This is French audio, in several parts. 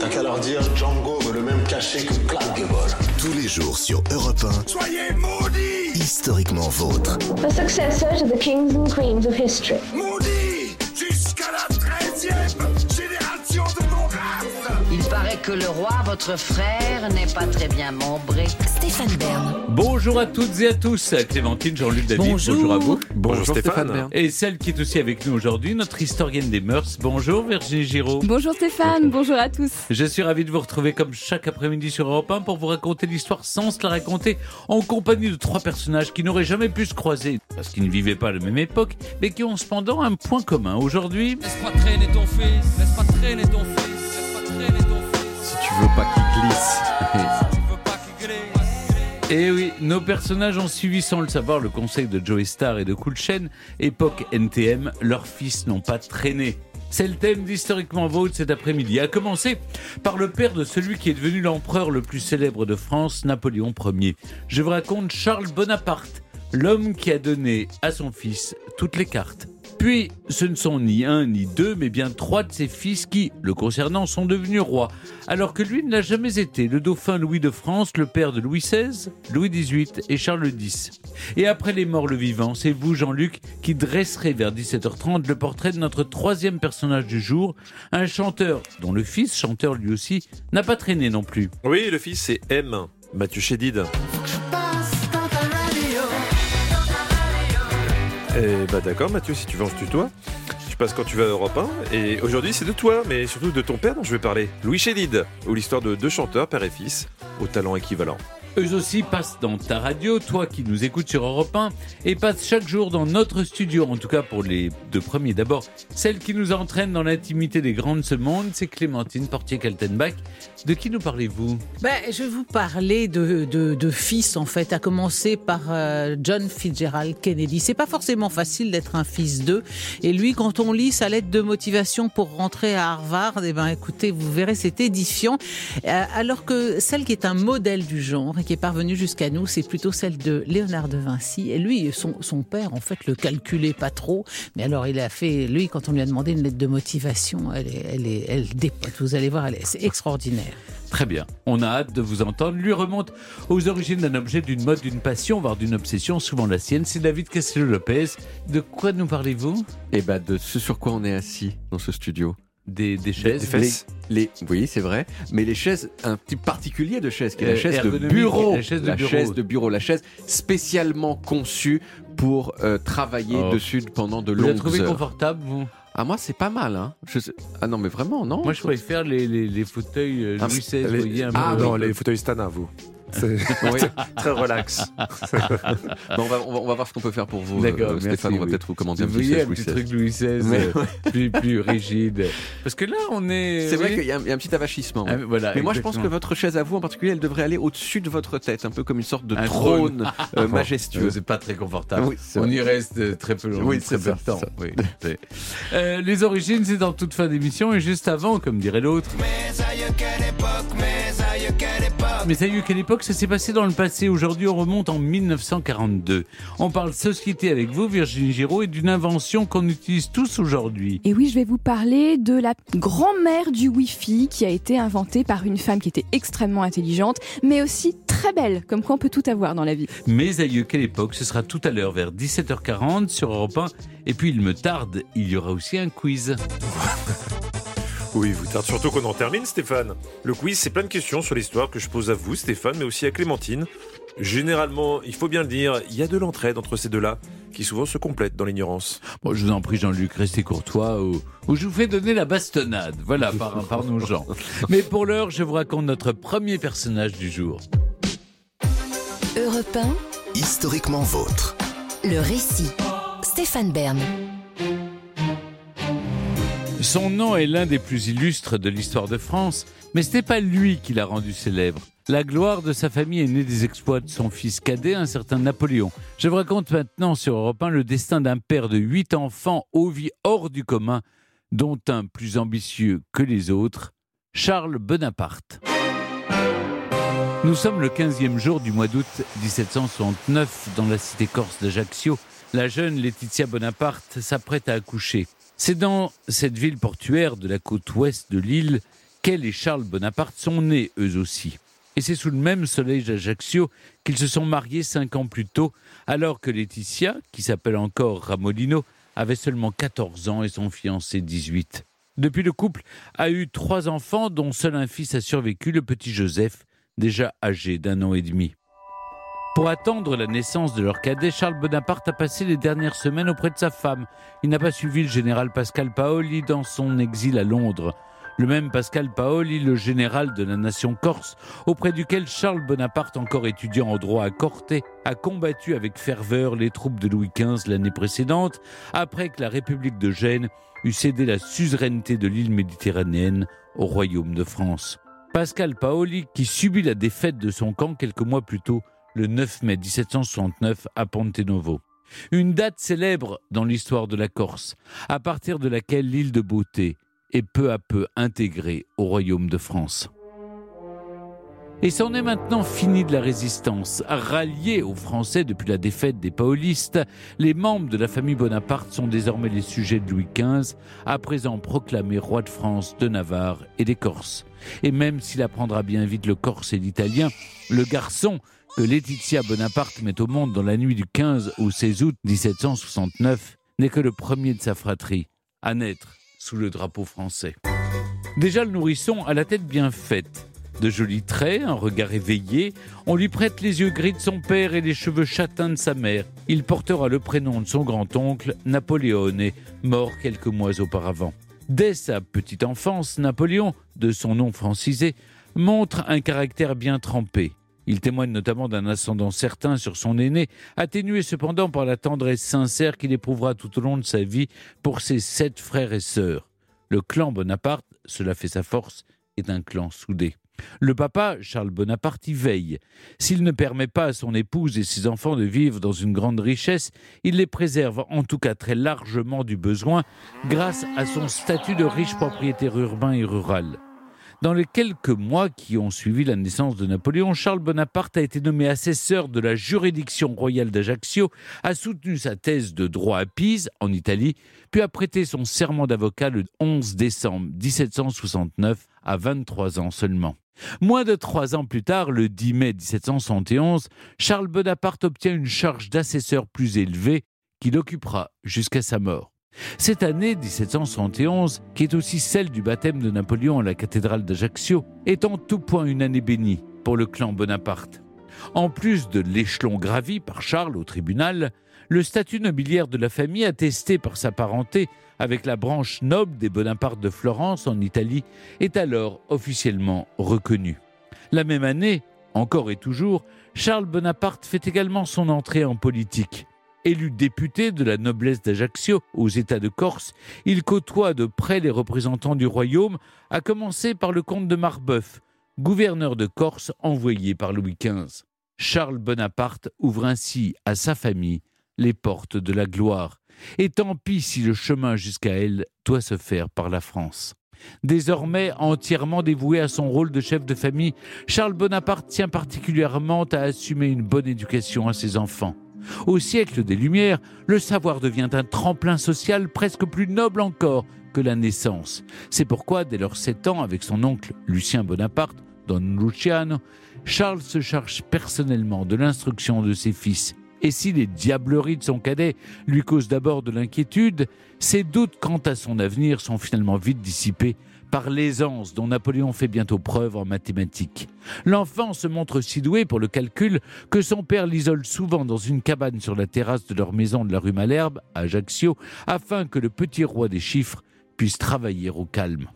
T'as qu'à leur dire Django veut le même cachet que Clark Gable. Tous les jours sur Europe 1. Soyez maudits Historiquement vôtre. The successor to the kings and queens of history. Maudits que le roi, votre frère, n'est pas très bien membré. Stéphane Bern. Bonjour à toutes et à tous. Clémentine, Jean-Luc David, Bonjour. à vous. Bonjour, Stéphane. Et celle qui est aussi avec nous aujourd'hui, notre historienne des mœurs. Bonjour Virginie Giraud. Bonjour Stéphane, bonjour à tous. Je suis ravi de vous retrouver comme chaque après-midi sur Europe 1 pour vous raconter l'histoire sans se la raconter en compagnie de trois personnages qui n'auraient jamais pu se croiser parce qu'ils ne vivaient pas à la même époque mais qui ont cependant un point commun. Aujourd'hui, Laisse pas traîner ton fils, laisse pas traîner ton fils, veux pas qu'il glisse. Et Eh oui, nos personnages ont suivi sans le savoir le conseil de Joey Star et de Cool Chain. Époque NTM, leurs fils n'ont pas traîné. C'est le thème d'Historiquement Vôtre cet après-midi. À commencer par le père de celui qui est devenu l'empereur le plus célèbre de France, Napoléon Ier. Je vous raconte Charles Bonaparte, l'homme qui a donné à son fils toutes les cartes. Puis, ce ne sont ni un ni deux, mais bien trois de ses fils qui, le concernant, sont devenus rois, alors que lui ne l'a jamais été, le dauphin Louis de France, le père de Louis XVI, Louis XVIII et Charles X. Et après les morts le vivant, c'est vous, Jean-Luc, qui dresserez vers 17h30 le portrait de notre troisième personnage du jour, un chanteur dont le fils, chanteur lui aussi, n'a pas traîné non plus. Oui, le fils c'est M. Mathieu Chédid. Eh bah d'accord Mathieu, si tu veux on se tutoie. Tu passes quand tu vas à Europe 1. Et aujourd'hui c'est de toi, mais surtout de ton père dont je vais parler. Louis Chédid, ou l'histoire de deux chanteurs, père et fils, au talent équivalent. Eux aussi passent dans ta radio, toi qui nous écoutes sur Europe 1, et passent chaque jour dans notre studio, en tout cas pour les deux premiers. D'abord, celle qui nous entraîne dans l'intimité des ce monde, c'est Clémentine Portier-Kaltenbach. De qui nous parlez-vous? Ben, je vous parler de, de, de fils, en fait, à commencer par euh, John Fitzgerald Kennedy. C'est pas forcément facile d'être un fils d'eux. Et lui, quand on lit sa lettre de motivation pour rentrer à Harvard, eh ben, écoutez, vous verrez, c'est édifiant. Euh, alors que celle qui est un modèle du genre et qui est parvenue jusqu'à nous, c'est plutôt celle de Léonard de Vinci. Et lui, son, son père, en fait, le calculait pas trop. Mais alors, il a fait, lui, quand on lui a demandé une lettre de motivation, elle est, elle est, elle dépote. Vous allez voir, c'est extraordinaire. Très bien, on a hâte de vous entendre. Lui remonte aux origines d'un objet, d'une mode, d'une passion, voire d'une obsession, souvent la sienne. C'est David Castello-Lopez. De quoi nous parlez-vous? Et bah de ce sur quoi on est assis dans ce studio. Des, des chaises Des fesses. Les, les- oui, c'est vrai. Mais les chaises, un type particulier de chaise, qui est Euh, la chaise de bureau. la chaise de bureau. chaise de bureau, la chaise spécialement conçue pour euh, travailler Oh. dessus pendant de Vous la longues trouvez heures. confortable, vous? Ah moi, c'est pas mal. Hein. Je sais- Ah non, mais vraiment, non. Moi, je préfère les, les, les fauteuils euh, Ah, Louis XVI, vous Ah, non, les fauteuils Stana, vous. C'est Oui. très relax. Bon, on, va, on, va, on va voir ce qu'on peut faire pour vous, D'accord, euh, merci, Stéphane. on va oui. peut-être vous commander un petit un truc Louis XVI, Mais- euh, plus, plus rigide. Parce que là, on est... C'est vrai qu'il y, a un- il y a un petit avachissement. Ah, voilà, Mais moi, je pense que votre chaise à vous en particulier, elle devrait aller au-dessus de votre tête, un peu comme une sorte de Un trône, euh, Euh, majestueux. C'est pas très confortable. On y reste très peu longtemps. Oui, très c'est peu de temps. Euh, les origines, c'est en toute fin d'émission et juste avant, comme dirait l'autre. Mais ça y est, quelle époque ça s'est passé dans le passé Aujourd'hui, on remonte en 1942. On parle société avec vous, Virginie Giraud, et d'une invention qu'on utilise tous aujourd'hui. Et oui, je vais vous parler de la grand-mère du Wi-Fi qui a été inventée par une femme qui était extrêmement intelligente, mais aussi très belle, comme quoi on peut tout avoir dans la vie. Mais aïeux, quelle époque Ce sera tout à l'heure vers 17h40 sur Europe 1. Et puis, il me tarde, il y aura aussi un quiz. Oui, vous tarde surtout qu'on en termine, Stéphane. Le quiz, c'est plein de questions sur l'histoire que je pose à vous, Stéphane, mais aussi à Clémentine. Généralement, il faut bien le dire, il y a de l'entraide entre ces deux-là, qui souvent se complètent dans l'ignorance. Bon, je vous en prie, Jean-Luc, restez courtois ou, ou je vous fais donner la bastonnade. Voilà, par, par nos gens. Mais pour l'heure, je vous raconte notre premier personnage du jour. Europe 1, Historiquement vôtre. le récit. Stéphane Bern. Son nom est l'un des plus illustres de l'histoire de France, mais ce n'est pas lui qui l'a rendu célèbre. La gloire de sa famille est née des exploits de son fils cadet, un certain Napoléon. Je vous raconte maintenant sur Europe 1 le destin d'un père de huit enfants aux vies hors du commun, dont un plus ambitieux que les autres, Charles Bonaparte. Nous sommes le 15e jour du mois d'août 1769 dans la cité corse d'Ajaccio. La jeune Laetitia Bonaparte s'apprête à accoucher. C'est dans cette ville portuaire de la côte ouest de l'île qu'elle et Charles Bonaparte sont nés eux aussi. Et c'est sous le même soleil d'Ajaccio qu'ils se sont mariés cinq ans plus tôt, alors que Laetitia, qui s'appelle encore Ramolino, avait seulement 14 ans et son fiancé 18. Depuis, le couple a eu trois enfants, dont seul un fils a survécu, le petit Joseph, déjà âgé d'un an et demi. Pour attendre la naissance de leur cadet, Charles Bonaparte a passé les dernières semaines auprès de sa femme. Il n'a pas suivi le général Pascal Paoli dans son exil à Londres. Le même Pascal Paoli, le général de la nation corse, auprès duquel Charles Bonaparte, encore étudiant en droit à Corté, a combattu avec ferveur les troupes de Louis XV l'année précédente, après que la République de Gênes eut cédé la suzeraineté de l'île méditerranéenne au royaume de France. Pascal Paoli, qui subit la défaite de son camp quelques mois plus tôt, le 9 mai 1769 à Ponte Novo. Une date célèbre dans l'histoire de la Corse, à partir de laquelle l'île de Beauté est peu à peu intégrée au royaume de France. Et c'en est maintenant fini de la résistance. Ralliés aux Français depuis la défaite des Paolistes, les membres de la famille Bonaparte sont désormais les sujets de Louis XV, à présent proclamé roi de France, de Navarre et des Corses. Et même s'il apprendra bien vite le corse et l'italien, le garçon que Laetitia Bonaparte met au monde dans la nuit du 15 au 16 août 1769 n'est que le premier de sa fratrie à naître sous le drapeau français. Déjà le nourrisson a la tête bien faite. De jolis traits, un regard éveillé, on lui prête les yeux gris de son père et les cheveux châtains de sa mère. Il portera le prénom de son grand-oncle, Napoléone, mort quelques mois auparavant. Dès sa petite enfance, Napoléon, de son nom francisé, montre un caractère bien trempé. Il témoigne notamment d'un ascendant certain sur son aîné, atténué cependant par la tendresse sincère qu'il éprouvera tout au long de sa vie pour ses sept frères et sœurs. Le clan Bonaparte, cela fait sa force, est un clan soudé. Le papa, Charles Bonaparte, y veille. S'il ne permet pas à son épouse et ses enfants de vivre dans une grande richesse, il les préserve en tout cas très largement du besoin grâce à son statut de riche propriétaire urbain et rural. Dans les quelques mois qui ont suivi la naissance de Napoléon, Charles Bonaparte a été nommé assesseur de la juridiction royale d'Ajaccio, a soutenu sa thèse de droit à Pise, en Italie, puis a prêté son serment d'avocat le 11 décembre 1769, à 23 ans seulement. Moins de trois ans plus tard, le 10 mai 1771, Charles Bonaparte obtient une charge d'assesseur plus élevée qu'il occupera jusqu'à sa mort. Cette année 1771, qui est aussi celle du baptême de Napoléon à la cathédrale d'Ajaccio, est en tout point une année bénie pour le clan Bonaparte. En plus de l'échelon gravi par Charles au tribunal, le statut nobiliaire de la famille, attesté par sa parenté avec la branche noble des Bonaparte de Florence en Italie, est alors officiellement reconnu. La même année, encore et toujours, Charles Bonaparte fait également son entrée en politique. Élu député de la noblesse d'Ajaccio aux États de Corse, il côtoie de près les représentants du royaume, à commencer par le comte de Marbeuf, gouverneur de Corse envoyé par Louis XV. Charles Bonaparte ouvre ainsi à sa famille les portes de la gloire. Et tant pis si le chemin jusqu'à elle doit se faire par la France. Désormais entièrement dévoué à son rôle de chef de famille, Charles Bonaparte tient particulièrement à assumer une bonne éducation à ses enfants. Au siècle des Lumières, le savoir devient un tremplin social presque plus noble encore que la naissance. C'est pourquoi, dès leurs sept ans, avec son oncle Lucien Bonaparte, Don Luciano, Charles se charge personnellement de l'instruction de ses fils. Et si les diableries de son cadet lui causent d'abord de l'inquiétude, ses doutes quant à son avenir sont finalement vite dissipés par l'aisance dont Napoléon fait bientôt preuve en mathématiques. L'enfant se montre si doué pour le calcul que son père l'isole souvent dans une cabane sur la terrasse de leur maison de la rue Malherbe, à Ajaccio, afin que le petit roi des chiffres puisse travailler au calme.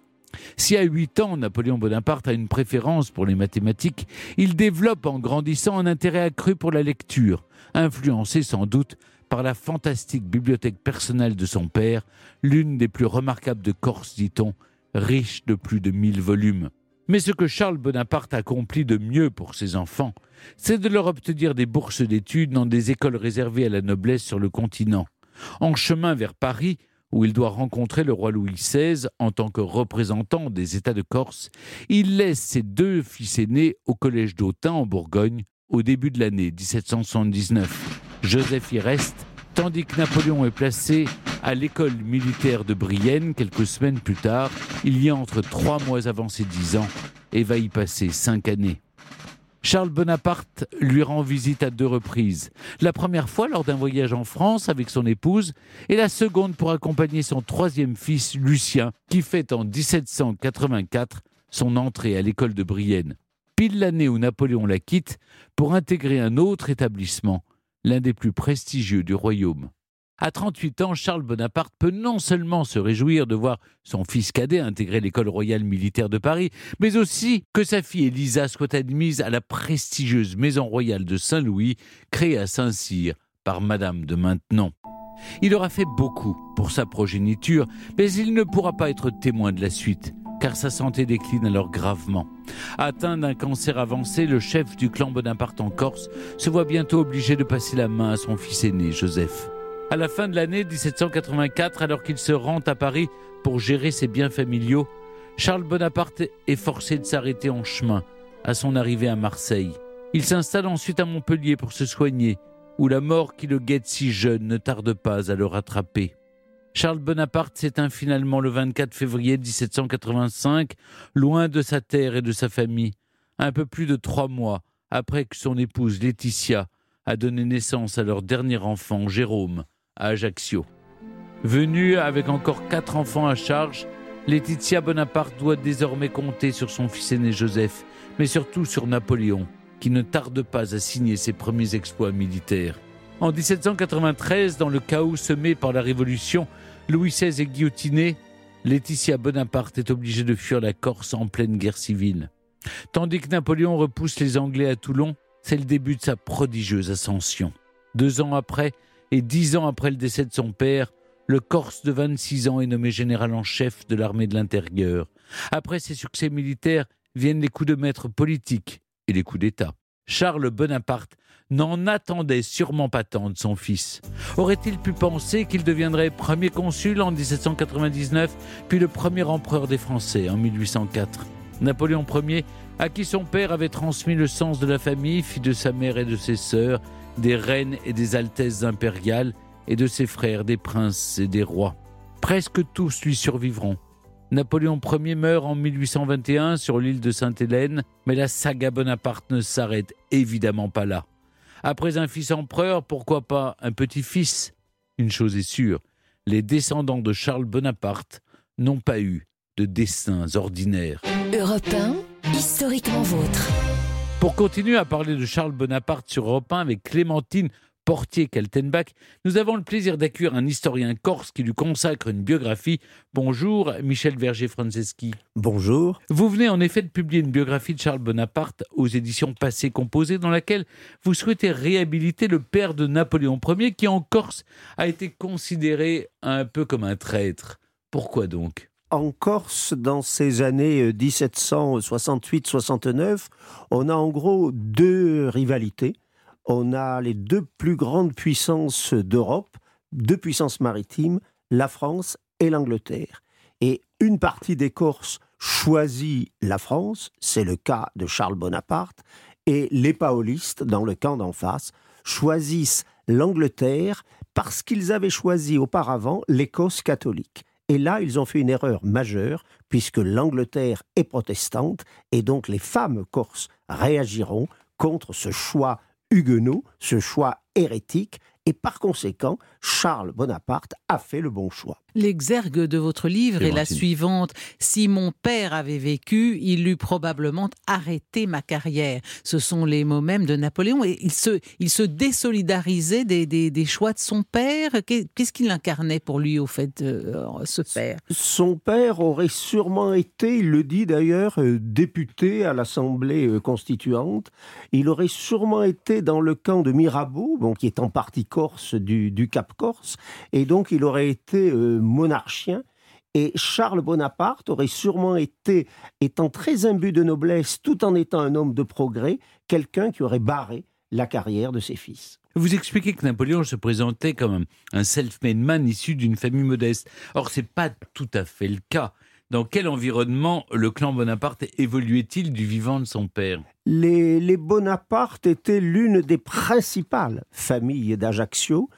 Si à 8 ans, Napoléon Bonaparte a une préférence pour les mathématiques, il développe en grandissant un intérêt accru pour la lecture, influencé sans doute par la fantastique bibliothèque personnelle de son père, l'une des plus remarquables de Corse, dit-on, riche de plus de mille volumes. Mais ce que Charles Bonaparte accomplit de mieux pour ses enfants, c'est de leur obtenir des bourses d'études dans des écoles réservées à la noblesse sur le continent. En chemin vers Paris, où il doit rencontrer le roi Louis XVI en tant que représentant des États de Corse, il laisse ses deux fils aînés au collège d'Autun en Bourgogne au début de l'année 1779. Joseph y reste Tandis que Napoléon est placé à l'école militaire de Brienne quelques semaines plus tard, il y a entre trois mois avant ses dix ans et va y passer cinq années. Charles Bonaparte lui rend visite à deux reprises. La première fois lors d'un voyage en France avec son épouse et la seconde pour accompagner son troisième fils Lucien qui fait en 1784 son entrée à l'école de Brienne, pile l'année où Napoléon la quitte pour intégrer un autre établissement, l'un des plus prestigieux du royaume. À 38 ans, Charles Bonaparte peut non seulement se réjouir de voir son fils cadet intégrer l'école royale militaire de Paris, mais aussi que sa fille Elisa soit admise à la prestigieuse maison royale de Saint-Louis, créée à Saint-Cyr par Madame de Maintenon. Il aura fait beaucoup pour sa progéniture, mais il ne pourra pas être témoin de la suite, car sa santé décline alors gravement. Atteint d'un cancer avancé, le chef du clan Bonaparte en Corse se voit bientôt obligé de passer la main à son fils aîné, Joseph. À la fin de l'année 1784, alors qu'il se rend à Paris pour gérer ses biens familiaux, Charles Bonaparte est forcé de s'arrêter en chemin à son arrivée à Marseille. Il s'installe ensuite à Montpellier pour se soigner, où la mort qui le guette si jeune ne tarde pas à le rattraper. Charles Bonaparte s'éteint finalement le 24 février 1785, loin de sa terre et de sa famille, un peu plus de trois mois après que son épouse Laetitia a donné naissance à leur dernier enfant, Jérôme, à Ajaccio. Venue avec encore quatre enfants à charge, Laetitia Bonaparte doit désormais compter sur son fils aîné Joseph, mais surtout sur Napoléon, qui ne tarde pas à signer ses premiers exploits militaires. En 1793, dans le chaos semé par la Révolution, Louis XVI est guillotiné. Laetitia Bonaparte est obligée de fuir la Corse en pleine guerre civile. Tandis que Napoléon repousse les Anglais à Toulon, c'est le début de sa prodigieuse ascension. Deux ans après, et dix ans après le décès de son père, le Corse de 26 ans est nommé général en chef de l'armée de l'intérieur. Après ses succès militaires viennent les coups de maître politiques et les coups d'État. Charles Bonaparte n'en attendait sûrement pas tant de son fils. Aurait-il pu penser qu'il deviendrait premier consul en 1799, puis le premier empereur des Français en 1804 Napoléon Ier, à qui son père avait transmis le sens de la famille, fit de sa mère et de ses sœurs des reines et des altesses impériales, et de ses frères des princes et des rois. Presque tous lui survivront. Napoléon Ier meurt en 1821 sur l'île de Sainte-Hélène, mais la saga Bonaparte ne s'arrête évidemment pas là. Après un fils empereur, pourquoi pas un petit-fils? Une chose est sûre, les descendants de Charles Bonaparte n'ont pas eu de destins ordinaires. Europe 1, historiquement vôtre. Pour continuer à parler de Charles Bonaparte sur Europe 1 avec Clémentine Portier-Kaltenbach, nous avons le plaisir d'accueillir un historien corse qui lui consacre une biographie. Bonjour, Michel Verger-Franceschi. Bonjour. Vous venez en effet de publier une biographie de Charles Bonaparte aux éditions Passé Composé, dans laquelle vous souhaitez réhabiliter le père de Napoléon Ier, qui en Corse a été considéré un peu comme un traître. Pourquoi donc? En Corse, dans ces années 1768-69, on a en gros deux rivalités. On a les deux plus grandes puissances d'Europe, deux puissances maritimes, la France et l'Angleterre. Et une partie des Corses choisit la France, c'est le cas de Charles Bonaparte, et les paolistes, dans le camp d'en face, choisissent l'Angleterre parce qu'ils avaient choisi auparavant l'Écosse catholique. Et là, ils ont fait une erreur majeure, puisque l'Angleterre est protestante, et donc les femmes corses réagiront contre ce choix huguenot, ce choix hérétique, et par conséquent, Charles Bonaparte a fait le bon choix. L'exergue de votre livre est la suivante. Si mon père avait vécu, il eût probablement arrêté ma carrière. Ce sont les mots mêmes de Napoléon. Et il se, il se désolidarisait des, des, choix de son père. Qu'est-ce qu'il incarnait pour lui, au fait, euh, ce père? Son père aurait sûrement été, il le dit d'ailleurs, euh, député à l'Assemblée euh, constituante. Il aurait sûrement été dans le camp de Mirabeau, bon, qui est en partie corse du, du Cap Corse. Et donc, il aurait été monarchien. Et Charles Bonaparte aurait sûrement été, étant très imbu de noblesse, tout en étant un homme de progrès, quelqu'un qui aurait barré la carrière de ses fils. Vous expliquez que Napoléon se présentait comme un self-made man issu d'une famille modeste. Or, c'est pas tout à fait le cas. Dans quel environnement le clan Bonaparte évoluait-il du vivant de son père? Les, les Bonaparte étaient l'une des principales familles d'Ajaccio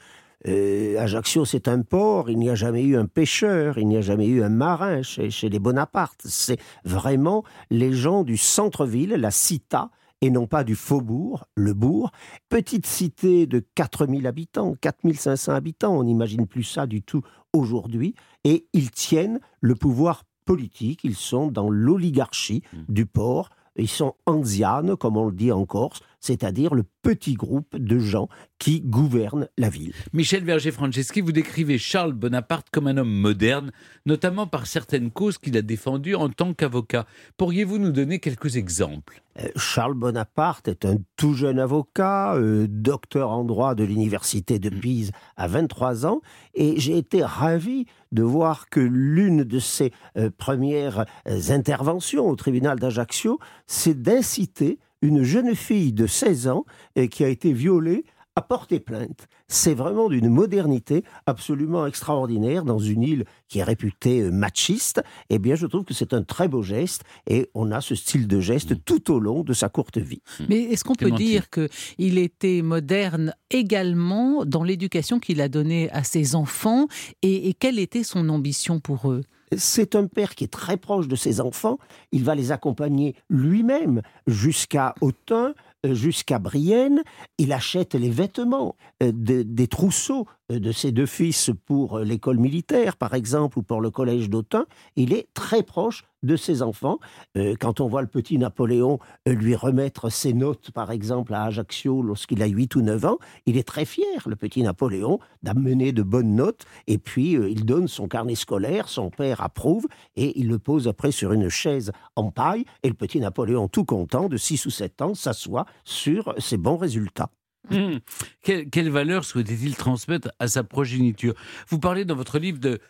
euh, Ajaccio, c'est un port, il n'y a jamais eu un pêcheur, il n'y a jamais eu un marin chez, chez les Bonaparte. C'est vraiment les gens du centre-ville, la cita, et non pas du faubourg, le bourg. Petite cité de 4000 habitants, 4500 habitants, on n'imagine plus ça du tout aujourd'hui, et ils tiennent le pouvoir politique, ils sont dans l'oligarchie du port, ils sont anzianes, comme on le dit en Corse, c'est-à-dire le petit groupe de gens qui gouvernent la ville. Michel Verger-Franceschi, vous décrivez Charles Bonaparte comme un homme moderne, notamment par certaines causes qu'il a défendues en tant qu'avocat. Pourriez-vous nous donner quelques exemples? Euh, Charles Bonaparte est un tout jeune avocat, euh, docteur en droit de l'université de Pise à 23 ans, et j'ai été ravi de voir que l'une de ses euh, premières euh, interventions au tribunal d'Ajaccio, c'est d'inciter une jeune fille de 16 ans euh, qui a été violée à porter plainte. C'est vraiment d'une modernité absolument extraordinaire dans une île qui est réputée euh, machiste. Eh bien, je trouve que c'est un très beau geste et on a ce style de geste tout au long de sa courte vie. Mais est-ce qu'on peut dire qu'il était moderne également dans l'éducation qu'il a donnée à ses enfants et, et quelle était son ambition pour eux? C'est un père qui est très proche de ses enfants. Il va les accompagner lui-même jusqu'à Autun, euh, jusqu'à Brienne. Il achète les vêtements, euh, de- des trousseaux euh, de ses deux fils pour l'école militaire, par exemple, ou pour le collège d'Autun. Il est très proche de ses enfants. Euh, Quand on voit le petit Napoléon euh, lui remettre ses notes, par exemple, à Ajaccio lorsqu'il a 8 ou 9 ans, il est très fier, le petit Napoléon, d'amener de bonnes notes. Et puis, euh, il donne son carnet scolaire, son père approuve, et il le pose après sur une chaise en paille. Et le petit Napoléon, tout content, de 6 ou 7 ans, s'assoit sur ses bons résultats. Hum. Quelle, valeur souhaitait-il transmettre à sa progéniture? Vous parlez dans votre livre de,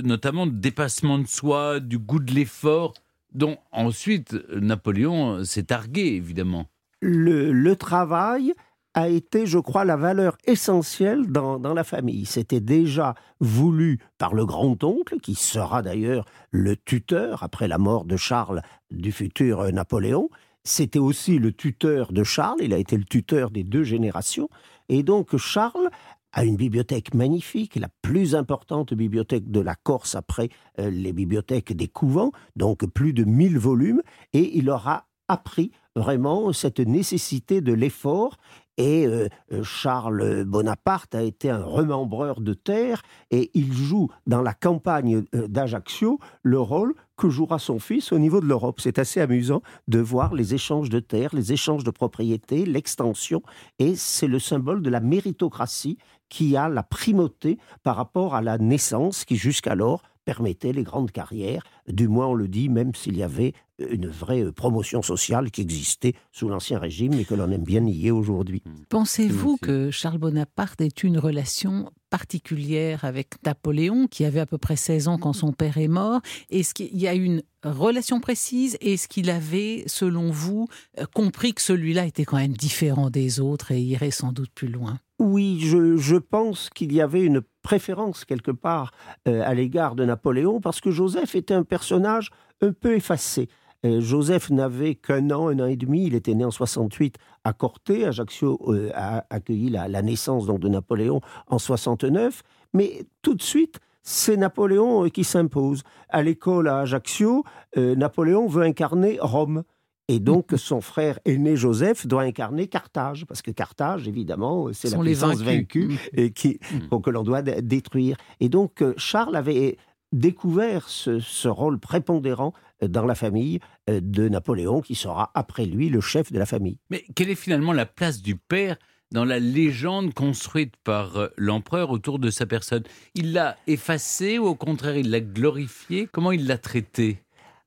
notamment de dépassement de soi, du goût de l'effort, dont ensuite Napoléon s'est targué, évidemment. le, travail a été, je crois, la valeur essentielle dans, dans la famille. C'était déjà voulu par le grand-oncle, qui sera d'ailleurs le tuteur, après la mort de Charles, du futur euh, Napoléon. C'était aussi le tuteur de Charles, il a été le tuteur des deux générations. Et donc Charles a une bibliothèque magnifique, la plus importante bibliothèque de la Corse après euh, les bibliothèques des couvents, donc plus de 1000 volumes, et il aura appris vraiment cette nécessité de l'effort. Et euh, Charles Bonaparte a été un remembreur de terre et il joue dans la campagne euh, d'Ajaccio le rôle que jouera son fils au niveau de l'Europe. C'est assez amusant de voir les échanges de terres, les échanges de propriétés, l'extension, et c'est le symbole de la méritocratie qui a la primauté par rapport à la naissance qui jusqu'alors permettait les grandes carrières, du moins on le dit, même s'il y avait une vraie euh, promotion sociale qui existait sous l'Ancien Régime et que l'on aime bien nier aujourd'hui. Pensez-vous que Charles Bonaparte ait eu une relation particulière avec Napoléon, qui avait à peu près 16 ans quand son père est mort? Est-ce qu'il y a une relation précise? Est-ce qu'il avait, selon vous, euh, compris que celui-là était quand même différent des autres et irait sans doute plus loin? Oui, je, je pense qu'il y avait une préférence quelque part euh, à l'égard de Napoléon parce que Joseph était un personnage un peu effacé. Euh, Joseph n'avait qu'un an, un an et demi. Il était né en 68 à Corté. Ajaccio euh, a accueilli la, naissance donc, de Napoléon en 69. Mais tout de suite, c'est Napoléon qui s'impose. À l'école à Ajaccio, Napoléon veut incarner Rome. Et donc, son frère aîné Joseph doit incarner Carthage, parce que Carthage, évidemment, c'est la puissance vaincue et qui, bon, que l'on doit dé- détruire. Et donc, euh, Charles avait découvert ce, ce rôle prépondérant euh, dans la famille euh, de Napoléon, qui sera après lui le chef de la famille. Mais quelle est finalement la place du père dans la légende construite par l'empereur autour de sa personne? Il l'a effacé ou au contraire il l'a glorifié? Comment il l'a traité?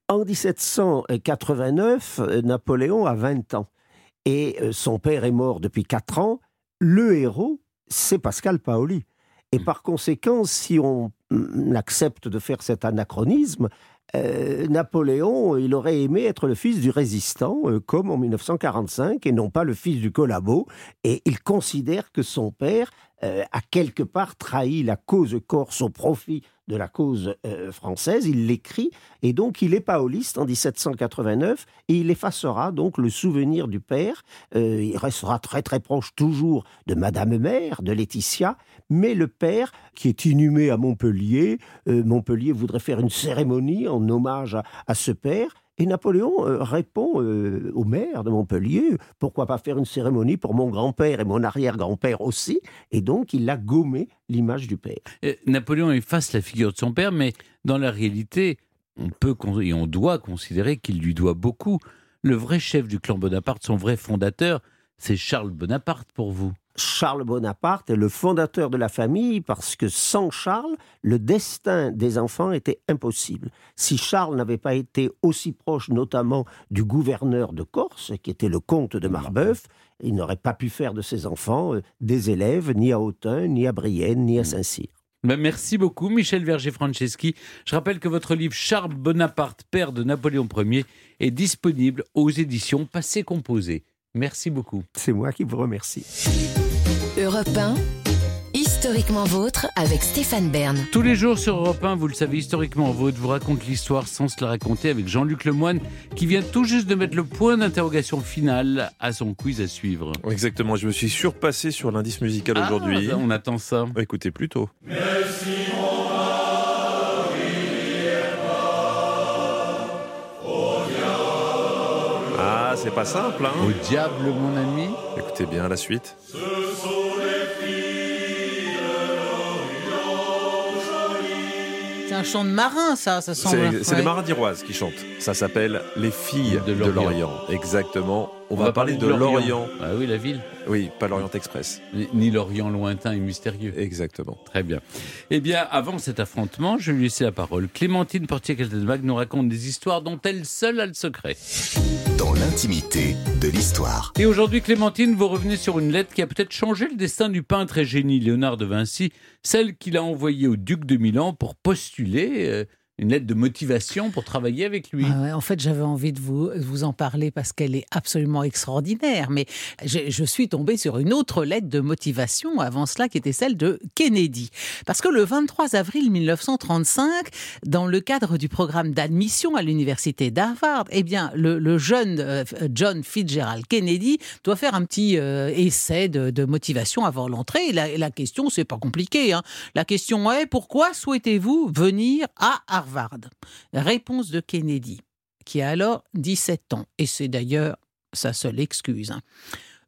En 1789, euh, Napoléon a 20 ans et euh, son père est mort depuis 4 ans. Le héros, c'est Pascal Paoli. Et par conséquent, si on mm, accepte de faire cet anachronisme, euh, Napoléon, il aurait aimé être le fils du résistant, euh, comme en 1945, et non pas le fils du collabo. Et il considère que son père euh, a quelque part trahi la cause corse au profit de la cause euh, française, il l'écrit, et donc il est paoliste en 1789, et il effacera donc le souvenir du père. Euh, il restera très très proche toujours de Madame Mère, de Laetitia, mais le père, qui est inhumé à Montpellier, euh, Montpellier voudrait faire une cérémonie en hommage à, à ce père, et Napoléon euh, répond euh, au maire de Montpellier, pourquoi pas faire une cérémonie pour mon grand-père et mon arrière-grand-père aussi Et donc il a gommé l'image du père. Napoléon efface la figure de son père, mais dans la réalité, on peut et on doit considérer qu'il lui doit beaucoup. Le vrai chef du clan Bonaparte, son vrai fondateur, c'est Charles Bonaparte pour vous. Charles Bonaparte est le fondateur de la famille parce que sans Charles, le destin des enfants était impossible. Si Charles n'avait pas été aussi proche notamment du gouverneur de Corse, qui était le comte de Marbeuf, il n'aurait pas pu faire de ses enfants euh, des élèves ni à Autun, ni à Brienne, ni à Saint-Cyr. Ben, merci beaucoup, Michel Verger-Franceschi. Je rappelle que votre livre Charles Bonaparte, père de Napoléon Ier, est disponible aux éditions Passé Composé. Merci beaucoup. C'est moi qui vous remercie. Europe 1, historiquement vôtre avec Stéphane Bern. Tous les jours sur Europe 1, vous le savez, historiquement vôtre vous raconte l'histoire sans se la raconter avec Jean-Luc Lemoine qui vient tout juste de mettre le point d'interrogation final à son quiz à suivre. Exactement, je me suis surpassé sur l'indice musical Ah, aujourd'hui. on attend ça. Écoutez plutôt. Ah, c'est pas simple, hein Au diable, mon ami. Écoutez bien la suite. C'est un chant de marin, ça, ça semble. C'est c'est Ouais. les marins d'Iroise qui chantent. Ça s'appelle Les filles De l'Orient. Exactement. On, va, parler de l'Orient. Ah oui, la ville. Oui, pas l'Orient Express. Ni- Ni l'Orient lointain et mystérieux. Exactement. Très bien. Eh bien, avant cet affrontement, je vais lui laisser la parole. Clémentine Portier-Keltenbach nous raconte des histoires dont elle seule a le secret. Dans l'intimité de l'histoire. Et aujourd'hui, Clémentine, vous revenez sur une lettre qui a peut-être changé le destin du peintre et génie Léonard de Vinci, celle qu'il a envoyée au duc de Milan pour postuler euh, une lettre de motivation pour travailler avec lui. Ah en fait, j'avais envie de vous, vous en parler parce qu'elle est absolument extraordinaire. Mais je suis tombée sur une autre lettre de motivation avant cela, qui était celle de Kennedy. Parce que le 23 avril 1935, dans le cadre du programme d'admission à l'université d'Harvard, eh bien, le, jeune euh, John Fitzgerald Kennedy doit faire un petit euh, essai de, motivation avant l'entrée. La, la question, c'est pas compliqué. hein. La question est pourquoi souhaitez-vous venir à Harvard? Réponse de Kennedy, qui a alors 17 ans, et c'est d'ailleurs sa seule excuse. hein.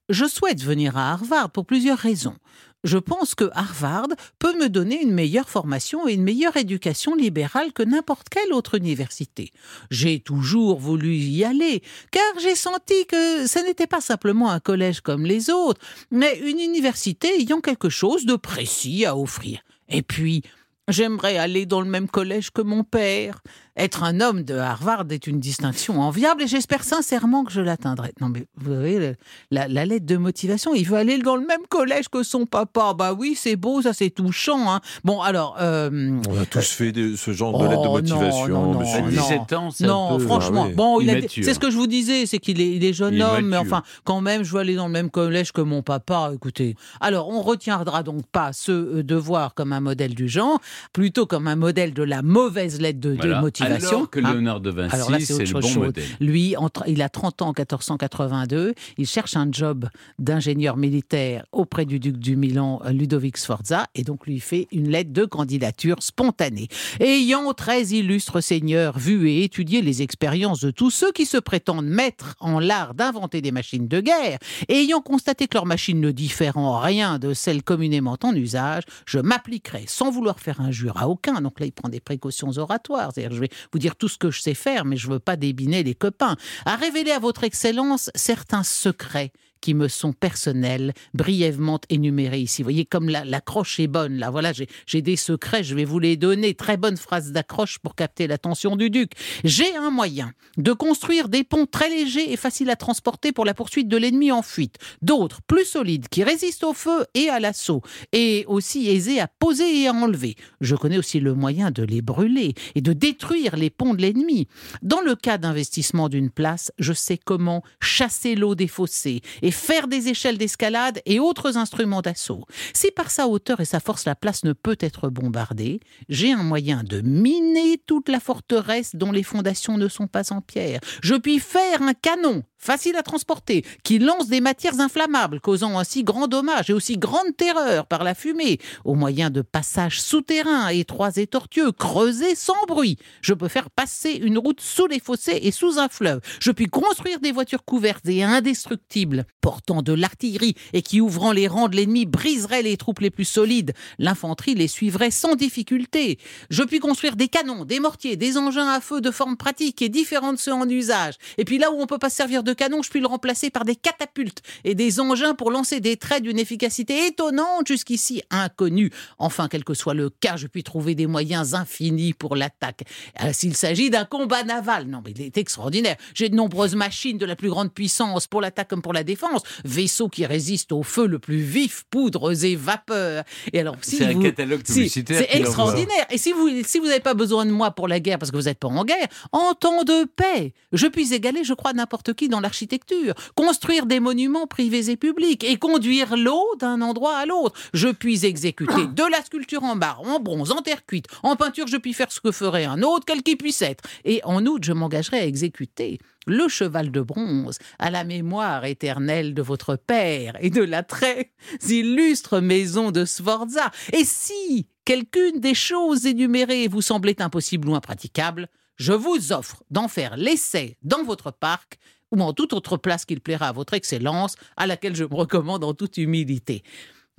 Je souhaite venir à Harvard pour plusieurs raisons. Je pense que Harvard peut me donner une meilleure formation et une meilleure éducation libérale que n'importe quelle autre université. J'ai toujours voulu y aller, car j'ai senti que ce n'était pas simplement un collège comme les autres, mais une université ayant quelque chose de précis à offrir. Et puis, J'aimerais aller dans le même collège que mon père. Être un homme de Harvard est une distinction enviable et j'espère sincèrement que je l'atteindrai. Non mais vous voyez, la, la lettre de motivation, il veut aller dans le même collège que son papa. Bah oui, c'est beau, ça c'est touchant. hein. Bon alors... euh, On a tous fait des- ce genre de Oh, lettre de non, motivation, non, non, monsieur. À non. 17 ans, c'est un non, peu- franchement, Ah oui. bon, c'est ce que je vous disais, c'est qu'il est, il est jeune Il homme, mais enfin, quand même, je veux aller dans le même collège que mon papa. Écoutez, alors on retiendra donc pas ce euh, devoir comme un modèle du genre, plutôt comme un modèle de la mauvaise lettre de, de Voilà. Motivation. Alors que hein. Léonard de Vinci, c'est le bon chose. modèle. Lui, entre- il a 30 ans en 1482. Il cherche un job d'ingénieur militaire auprès du duc du Milan, euh, Ludovic Sforza, et donc lui fait une lettre de candidature spontanée. Ayant 13 illustres seigneurs vu et étudié les expériences de tous ceux qui se prétendent maîtres en l'art d'inventer des machines de guerre, et ayant constaté que leurs machines ne diffèrent en rien de celles communément en usage, je m'appliquerai sans vouloir faire injure à aucun. Donc là, il prend des précautions oratoires. C'est-à-dire, je vais vous dire tout ce que je sais faire, mais je veux pas débiner les copains. À révéler à votre excellence certains secrets qui me sont personnels, brièvement énumérés ici. Vous voyez, comme la- l'accroche est bonne, là, voilà, j'ai des secrets, je vais vous les donner. Très bonne phrase d'accroche pour capter l'attention du duc. J'ai un moyen de construire des ponts très légers et faciles à transporter pour la poursuite de l'ennemi en fuite. D'autres, plus solides, qui résistent au feu et à l'assaut, et aussi aisés à poser et à enlever. Je connais aussi le moyen de les brûler et de détruire les ponts de l'ennemi. Dans le cas d'investissement d'une place, je sais comment chasser l'eau des fossés et faire des échelles d'escalade et autres instruments d'assaut. Si par sa hauteur et sa force la place ne peut être bombardée, j'ai un moyen de miner toute la forteresse dont les fondations ne sont pas en pierre. Je puis faire un canon facile à transporter, qui lance des matières inflammables, causant ainsi grand dommage et aussi grande terreur par la fumée, au moyen de passages souterrains étroits et tortueux, creusés sans bruit. Je peux faire passer une route sous les fossés et sous un fleuve. Je puis construire des voitures couvertes et indestructibles, portant de l'artillerie et qui, ouvrant les rangs de l'ennemi, briseraient les troupes les plus solides. L'infanterie les suivrait sans difficulté. Je puis construire des canons, des mortiers, des engins à feu de forme pratique et différents de ceux en usage. Et puis là où on peut pas se servir de canon, je puis le remplacer par des catapultes et des engins pour lancer des traits d'une efficacité étonnante jusqu'ici inconnue. Enfin, quel que soit le cas, je puis trouver des moyens infinis pour l'attaque. Euh, S'il s'agit d'un combat naval, non mais il est extraordinaire. J'ai de nombreuses machines de la plus grande puissance pour l'attaque comme pour la défense, vaisseaux qui résistent au feu le plus vif, poudres et vapeurs. Et alors, si C'est un vous- catalogue si- C'est extraordinaire. Et si vous si vous n'avez pas besoin de moi pour la guerre parce que vous n'êtes pas en guerre, en temps de paix, je puis égaler, je crois, n'importe qui dans l'architecture, construire des monuments privés et publics et conduire l'eau d'un endroit à l'autre. Je puis exécuter de la sculpture en marbre, en bronze, en terre cuite, en peinture, je puis faire ce que ferait un autre, quel qu'il puisse être. Et en outre, je m'engagerai à exécuter le cheval de bronze à la mémoire éternelle de votre père et de la très illustre maison de Sforza. Et si quelqu'une des choses énumérées vous semblait impossible ou impraticable, je vous offre d'en faire l'essai dans votre parc ou en toute autre place qu'il plaira à votre excellence, à laquelle je me recommande en toute humilité.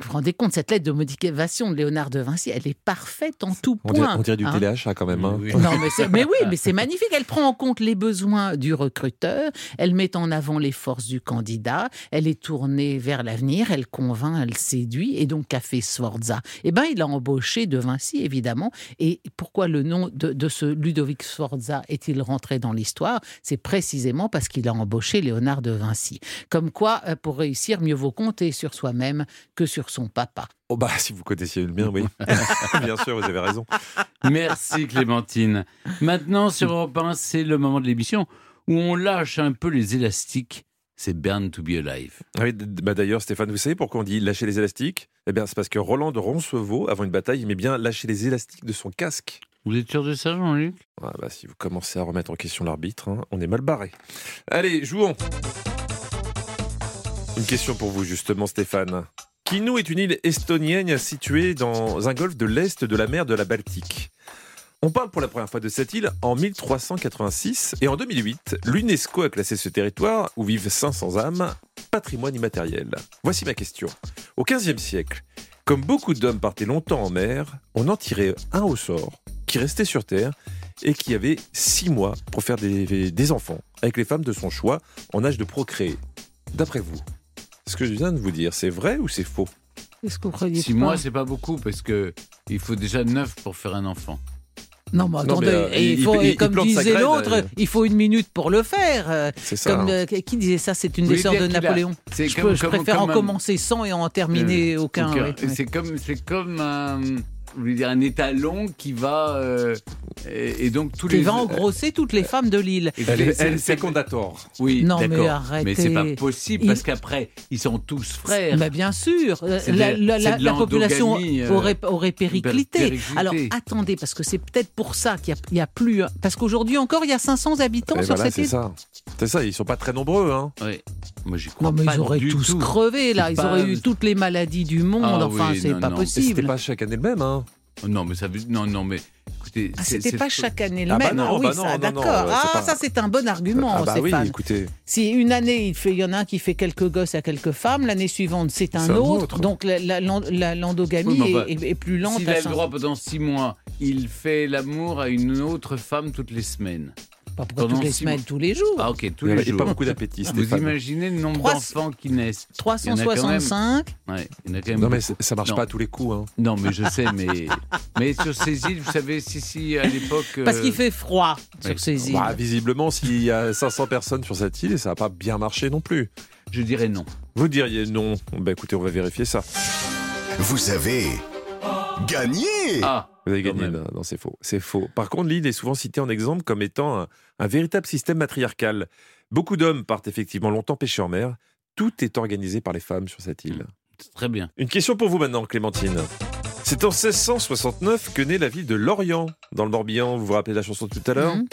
Vous vous rendez compte, cette lettre de motivation de Léonard de Vinci, elle est parfaite en tout On dirait, point. on dirait du hein. téléachat quand même. hein. Non, mais oui, mais c'est magnifique. Elle prend en compte les besoins du recruteur, elle met en avant les forces du candidat, elle est tournée vers l'avenir, elle convainc, elle séduit, et donc qu'a fait Sforza Eh bien, il a embauché De Vinci, évidemment. Et pourquoi le nom de, de ce Ludovic Sforza est-il rentré dans l'histoire? C'est précisément parce qu'il a embauché Léonard de Vinci. Comme quoi, euh, pour réussir, mieux vaut compter sur soi-même que sur son papa. Oh bah si vous connaissiez le mien, oui. Bien sûr, vous avez raison. Merci Clémentine. Maintenant sur Europe 1, c'est le moment de l'émission où on lâche un peu les élastiques. C'est Burn to be Alive. Ah oui, bah d'ailleurs, Stéphane, vous savez pourquoi on dit lâcher les élastiques? Eh bien, c'est parce que Roland de Roncevaux, avant une bataille, aimait bien lâcher les élastiques de son casque. Vous êtes sûr de ça, Jean-Luc? Ah bah, si vous commencez à remettre en question l'arbitre, hein, on est mal barré. Allez, jouons. Une question pour vous, justement, Stéphane. Kino est une île estonienne située dans un golfe de l'est de la mer de la Baltique. On parle pour la première fois de cette île en 1386 et en 2008, l'UNESCO a classé ce territoire où vivent 500 âmes patrimoine immatériel. Voici ma question. Au XVe siècle, comme beaucoup d'hommes partaient longtemps en mer, on en tirait un au sort qui restait sur terre et qui avait six mois pour faire des, des enfants avec les femmes de son choix en âge de procréer. D'après vous, ce que je viens de vous dire, c'est vrai ou c'est faux? Qu'est-ce que vous croyez Six mois, c'est pas beaucoup parce que il faut déjà neuf pour faire un enfant. Non, mais Non, attendez, mais, euh, et il il- faut, il- et il comme disait l'autre, euh. il faut une minute pour le faire. euh, C'est ça. Comme hein. euh, qui disait ça C'est une des sœurs de a- Napoléon. Je, comme- peux- je comme- préfère comme en un- commencer 100 et en terminer Euh, aucun. C'est comme, c'est comme un, je voulais dire un étalon qui va euh, et, et donc tous Qui les va engrosser toutes les femmes de l'île. Et Elle, c'est- fécondator. Oui, Non, mais arrêtez. Mais c'est pas possible Il- parce qu'après ils sont tous frères. Mais bien sûr, euh, C'est la, de- la- c'est la- de la population euh, aurait, aurait périclité. périclité. Alors attendez, parce que c'est peut-être pour ça qu'il n'y a, plus. Parce qu'aujourd'hui encore, il y a 500 habitants Et sur voilà, cette c'est île. ça. C'est ça, ils sont pas très nombreux. Hein. Oui. Moi j'y crois Non, mais pas ils auraient du tous tout. crevé, là. Ils pas- auraient eu toutes les maladies du monde. Ah enfin, oui, c'est non, pas non. Et C'était possible. pas chaque année le même. Hein. Non, mais ça veut non non mais écoutez, Ah, c'est- c'était c'est- pas chaque année le Ah bah même. non, ah oui, bah non, ça, non, d'accord. ah, pas- ça c'est un bon argument, ah bah oui, écoutez. Si une année il fait, il y en a un qui fait quelques gosses à quelques femmes, l'année suivante c'est un C'est autre. autre. Donc la- la- l'en- la- l'endogamie Oui, est, est- est plus lente. S'il a le droit pendant six mois, il fait l'amour à une autre femme toutes les semaines. Pas pourquoi pendant toutes les six semaines, mois. tous les jours. Ah ok, tous Il y les jours. pas beaucoup d'appétit, Vous Stéphane. imaginez le nombre Trois- d'enfants qui naissent Il y en a quand même- 365. Ouais, il y en a quand même Non, mais beaucoup. ça- ça marche Non. pas à tous les coups. Hein. Non, mais je sais, mais, mais sur ces îles, vous savez, si, si, à l'époque. Parce euh, qu'il fait froid oui. sur ces îles. Bah, visiblement, s'il y a 500 personnes sur cette île, ça va pas bien marcher non plus. Je dirais non. Vous diriez non. Bah écoutez, on va vérifier ça. Vous avez gagné Ah Vous avez gagné. Non, non, c'est faux. C'est faux. Par contre, l'île est souvent citée en exemple comme étant un, un véritable système matriarcal. Beaucoup d'hommes partent effectivement longtemps pêcher en mer, tout est organisé par les femmes sur cette île. Très bien. Une question pour vous maintenant, Clémentine. C'est en 1669 que naît la ville de Lorient, dans le Morbihan. Vous vous rappelez la chanson de tout à l'heure Mhm.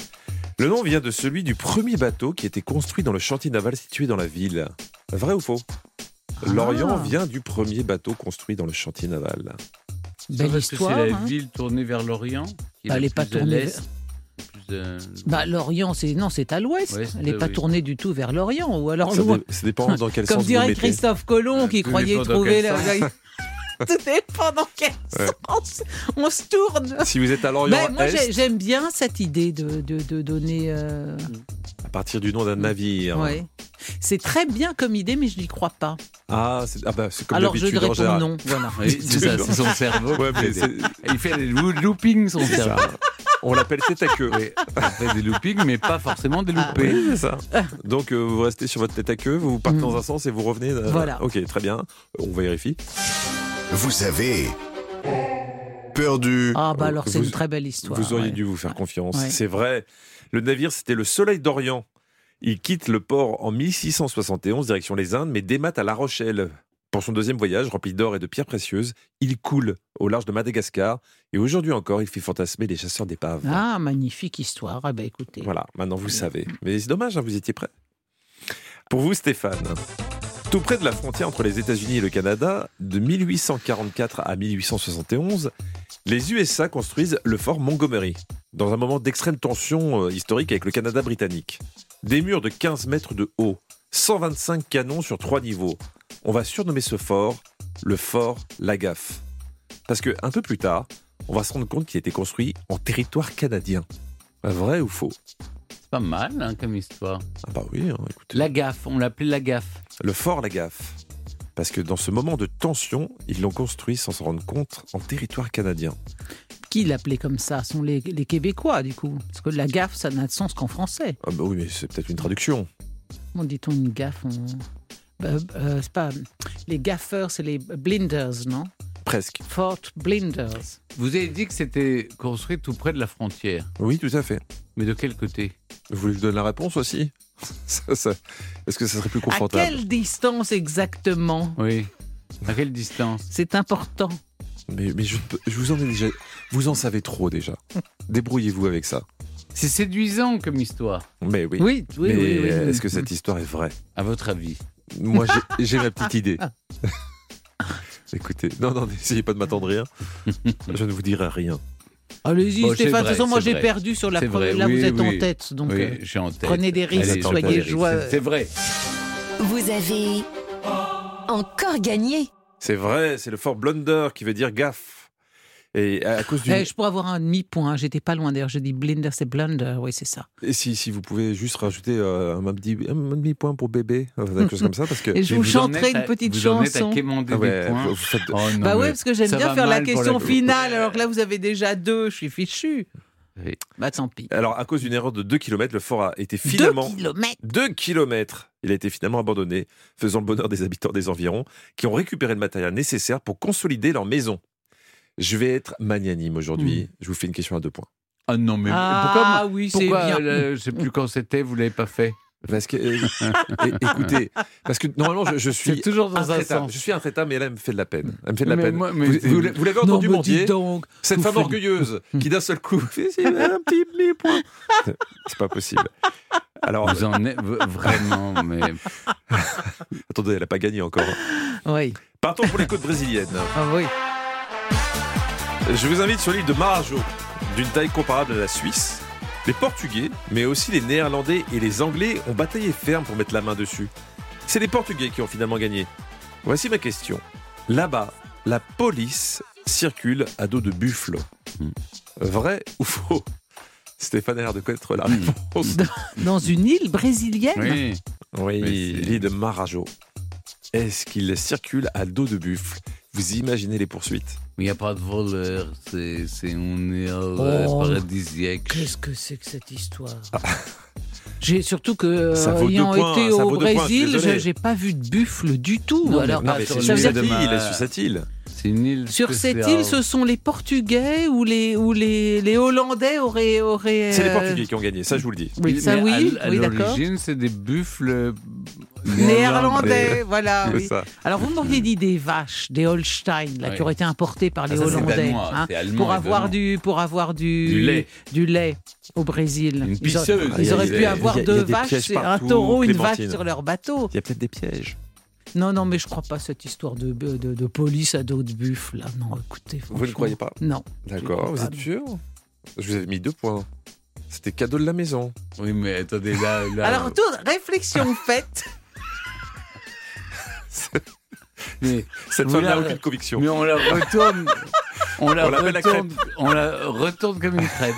Le nom vient de celui du premier bateau qui était construit dans le chantier naval situé dans la ville. Vrai ou faux? Lorient vient du premier bateau construit dans le chantier naval. Belle histoire, C'est la hein. ville tournée vers l'Orient. qui Bah, elle est pas tournée vers- euh, Bah, l'Orient, c'est non, c'est à l'ouest. Ouais, Elle n'est pas oui. tournée du tout vers l'Orient, ou alors Ça, dé- ça dépend dans quel Comme sens vous dirait. Christophe Colomb, qui tout croyait trouver la. Tout dépend dans quel Ouais. sens on se tourne. Si vous êtes à Lorient Ben, moi, j'aime bien cette idée de, de, de donner. euh, à partir du nom d'un navire. ouais. C'est très bien comme idée, mais je n'y crois pas. Ah, c'est ah bah, c'est comme Alors je réponds général. non. Voilà. C'est ça, c'est son cerveau. Ouais, mais Il fait des loo- loopings, son cerveau. ça. On l'appelle tête à queue. Oui, des loopings, mais pas forcément des loupés. Oui, c'est ça. Donc euh, vous restez sur votre tête à queue, vous partez Mm. dans un sens et vous revenez. euh, Voilà. Ok, très bien. On vérifie. Vous avez perdu. Ah bah alors c'est une très belle histoire. Vous auriez ouais. dû vous faire confiance. Ouais. C'est vrai. Le navire, c'était le Soleil d'Orient. Il quitte le port en 1671, direction les Indes, mais démate à La Rochelle. Pour son deuxième voyage, rempli d'or et de pierres précieuses, il coule au large de Madagascar. Et aujourd'hui encore, il fait fantasmer les chasseurs d'épaves. Ah magnifique histoire. Ah bah écoutez. Voilà, maintenant vous savez. Mais c'est dommage, hein, vous étiez prêt. Pour vous, Stéphane, tout près de la frontière entre les États-Unis et le Canada, de 1844 à 1871, les USA construisent le fort Montgomery, dans un moment d'extrême tension euh, historique avec le Canada britannique. Des murs de 15 mètres de haut, 125 canons sur trois niveaux. On va surnommer ce fort le fort Lagaffe. Parce que un peu plus tard, on va se rendre compte qu'il a été construit en territoire canadien. Vrai ou faux? C'est pas mal hein, comme histoire. Ah bah oui, hein, écoutez. La gaffe, on l'appelait la gaffe. Le fort Lagaffe. Parce que dans ce moment de tension, ils l'ont construit sans s'en rendre compte en territoire canadien. Qui l'appelait comme ça Ce sont les, les Québécois du coup. Parce que la gaffe, ça n'a de sens qu'en français. Ah bah oui, mais c'est peut-être une traduction. Comment dit-on une gaffe on... Bah, euh, c'est pas les gaffeurs, c'est les blinders, non? Presque. Fort blinders. Vous avez dit que c'était construit tout près de la frontière. Oui, tout à fait. Mais de quel côté? Vous voulez que je donne la réponse aussi? Ça, ça- Est-ce que ça serait plus À confortable? quelle distance exactement? Oui. À quelle distance? C'est important. Mais, mais je, vous en ai déjà. Vous en savez trop déjà. Débrouillez-vous avec ça. C'est séduisant comme histoire, Mais oui. Oui, oui, mais oui, oui, oui. est-ce que cette histoire est vraie? À votre avis. Moi, j'ai- j'ai ma petite idée. Écoutez, non, non, n'essayez pas de m'attendrir. Je ne vous dirai rien. Allez-y, Bon, Stéphane. De toute façon, moi j'ai perdu sur la première. Là, oui, vous êtes en tête. Donc, oui, euh, en tête. prenez des risques, Allez, soyez joyeux. C'est vrai. Vous avez encore gagné. C'est vrai, c'est le fort Blunder qui veut dire gaffe. Et à cause du. eh, je pourrais avoir un demi-point. J'étais pas loin d'ailleurs. Je dis blinder, c'est blunder. Oui, c'est ça. Et si, si vous pouvez juste rajouter euh, un, demi-point pour bébé, euh, quelque chose comme ça, parce que. Et je vous chanterai une petite vous en êtes à chanson. Ah ouais, vous faites- Oh non, Bah ouais, parce que j'aime bien faire la question la- finale, alors que là vous avez déjà deux, je suis fichu. Oui. Bah tant pis. Alors, à cause d'une erreur de 2 km, le fort a été finalement. Deux kilomètres 2 km Il a été finalement abandonné, faisant le bonheur des habitants des environs, qui ont récupéré le matériel nécessaire pour consolider leur maison. Je vais être magnanime aujourd'hui. Je vous fais une question à deux points. Ah non, mais Ah pourquoi, oui, c'est pourquoi bien. euh, je sais plus quand c'était, vous l'avez pas fait Parce que, euh, écoutez, parce que normalement, je, je suis C'est toujours dans un sens. Je suis intraitable, mais elle, elle me fait de la peine. Elle me fait de la Mais peine. moi- mais vous vous- vous l'avez entendu Non, mais mendier dis donc. Cette femme orgueilleuse qui d'un seul coup fait un petit demi-point. C'est- C'est pas possible. Alors, Vous en êtes vraiment, mais attendez, elle n'a pas gagné encore. Oui. Partons pour les côtes brésiliennes. Ah oui. Je vous invite sur l'île de Marajo, d'une taille comparable à la Suisse. Les Portugais, mais aussi les Néerlandais et les Anglais ont bataillé ferme pour mettre la main dessus. C'est les Portugais qui ont finalement gagné. Voici ma question. Là-bas, la police circule à dos de buffle. Hmm. Vrai ou faux? Stéphane a l'air de connaître la Hmm. réponse. Dans une île brésilienne? Oui. Oui, l'île de Marajo. Est-ce qu'il circule à dos de buffle Vous imaginez les poursuites Il n'y a pas de voleur, c'est c'est une île Oh. paradisiaque. Qu'est-ce que c'est que cette histoire J'ai surtout que Ça euh, ayant points, été ça au Brésil, j'ai pas vu de buffle du tout. Non, Alors, Non, pas mais sur veut dire- de île, sur cette île. C'est une île sur cette île, ce sont les Portugais ou les ou les, les Hollandais auraient auraient. C'est les euh, Portugais qui ont gagné, ça je vous le dis. Oui, ça Mais oui, à, à oui d'accord. l'origine, c'est des buffles Néerlandais, voilà. Oui. Alors vous m'auriez dit des vaches, des Holstein, là, qui auraient été importées par les Ah, ça, c'est Hollandais, danois, hein, allemand pour avoir du, pour avoir du, Du lait. du lait au Brésil. Une Ils auraient- pisseuse, Ils, auraient pu avoir a- deux vaches, et un partout, taureau, une vache sur leur bateau. Il y a peut-être des pièges. Non, non, mais je crois pas cette histoire de, de, de police à dos de buffle. Là. Non, écoutez. Vous ne croyez pas? Non. D'accord, vous êtes sûr? Je vous avais mis deux points. C'était cadeau de la maison. Oui, mais attendez, là. là Alors, toute réflexion faite. mais, Cette femme n'a aucune conviction. mais on la retourne. On la, On l'appelle la retourne, on la retourne comme une crêpe.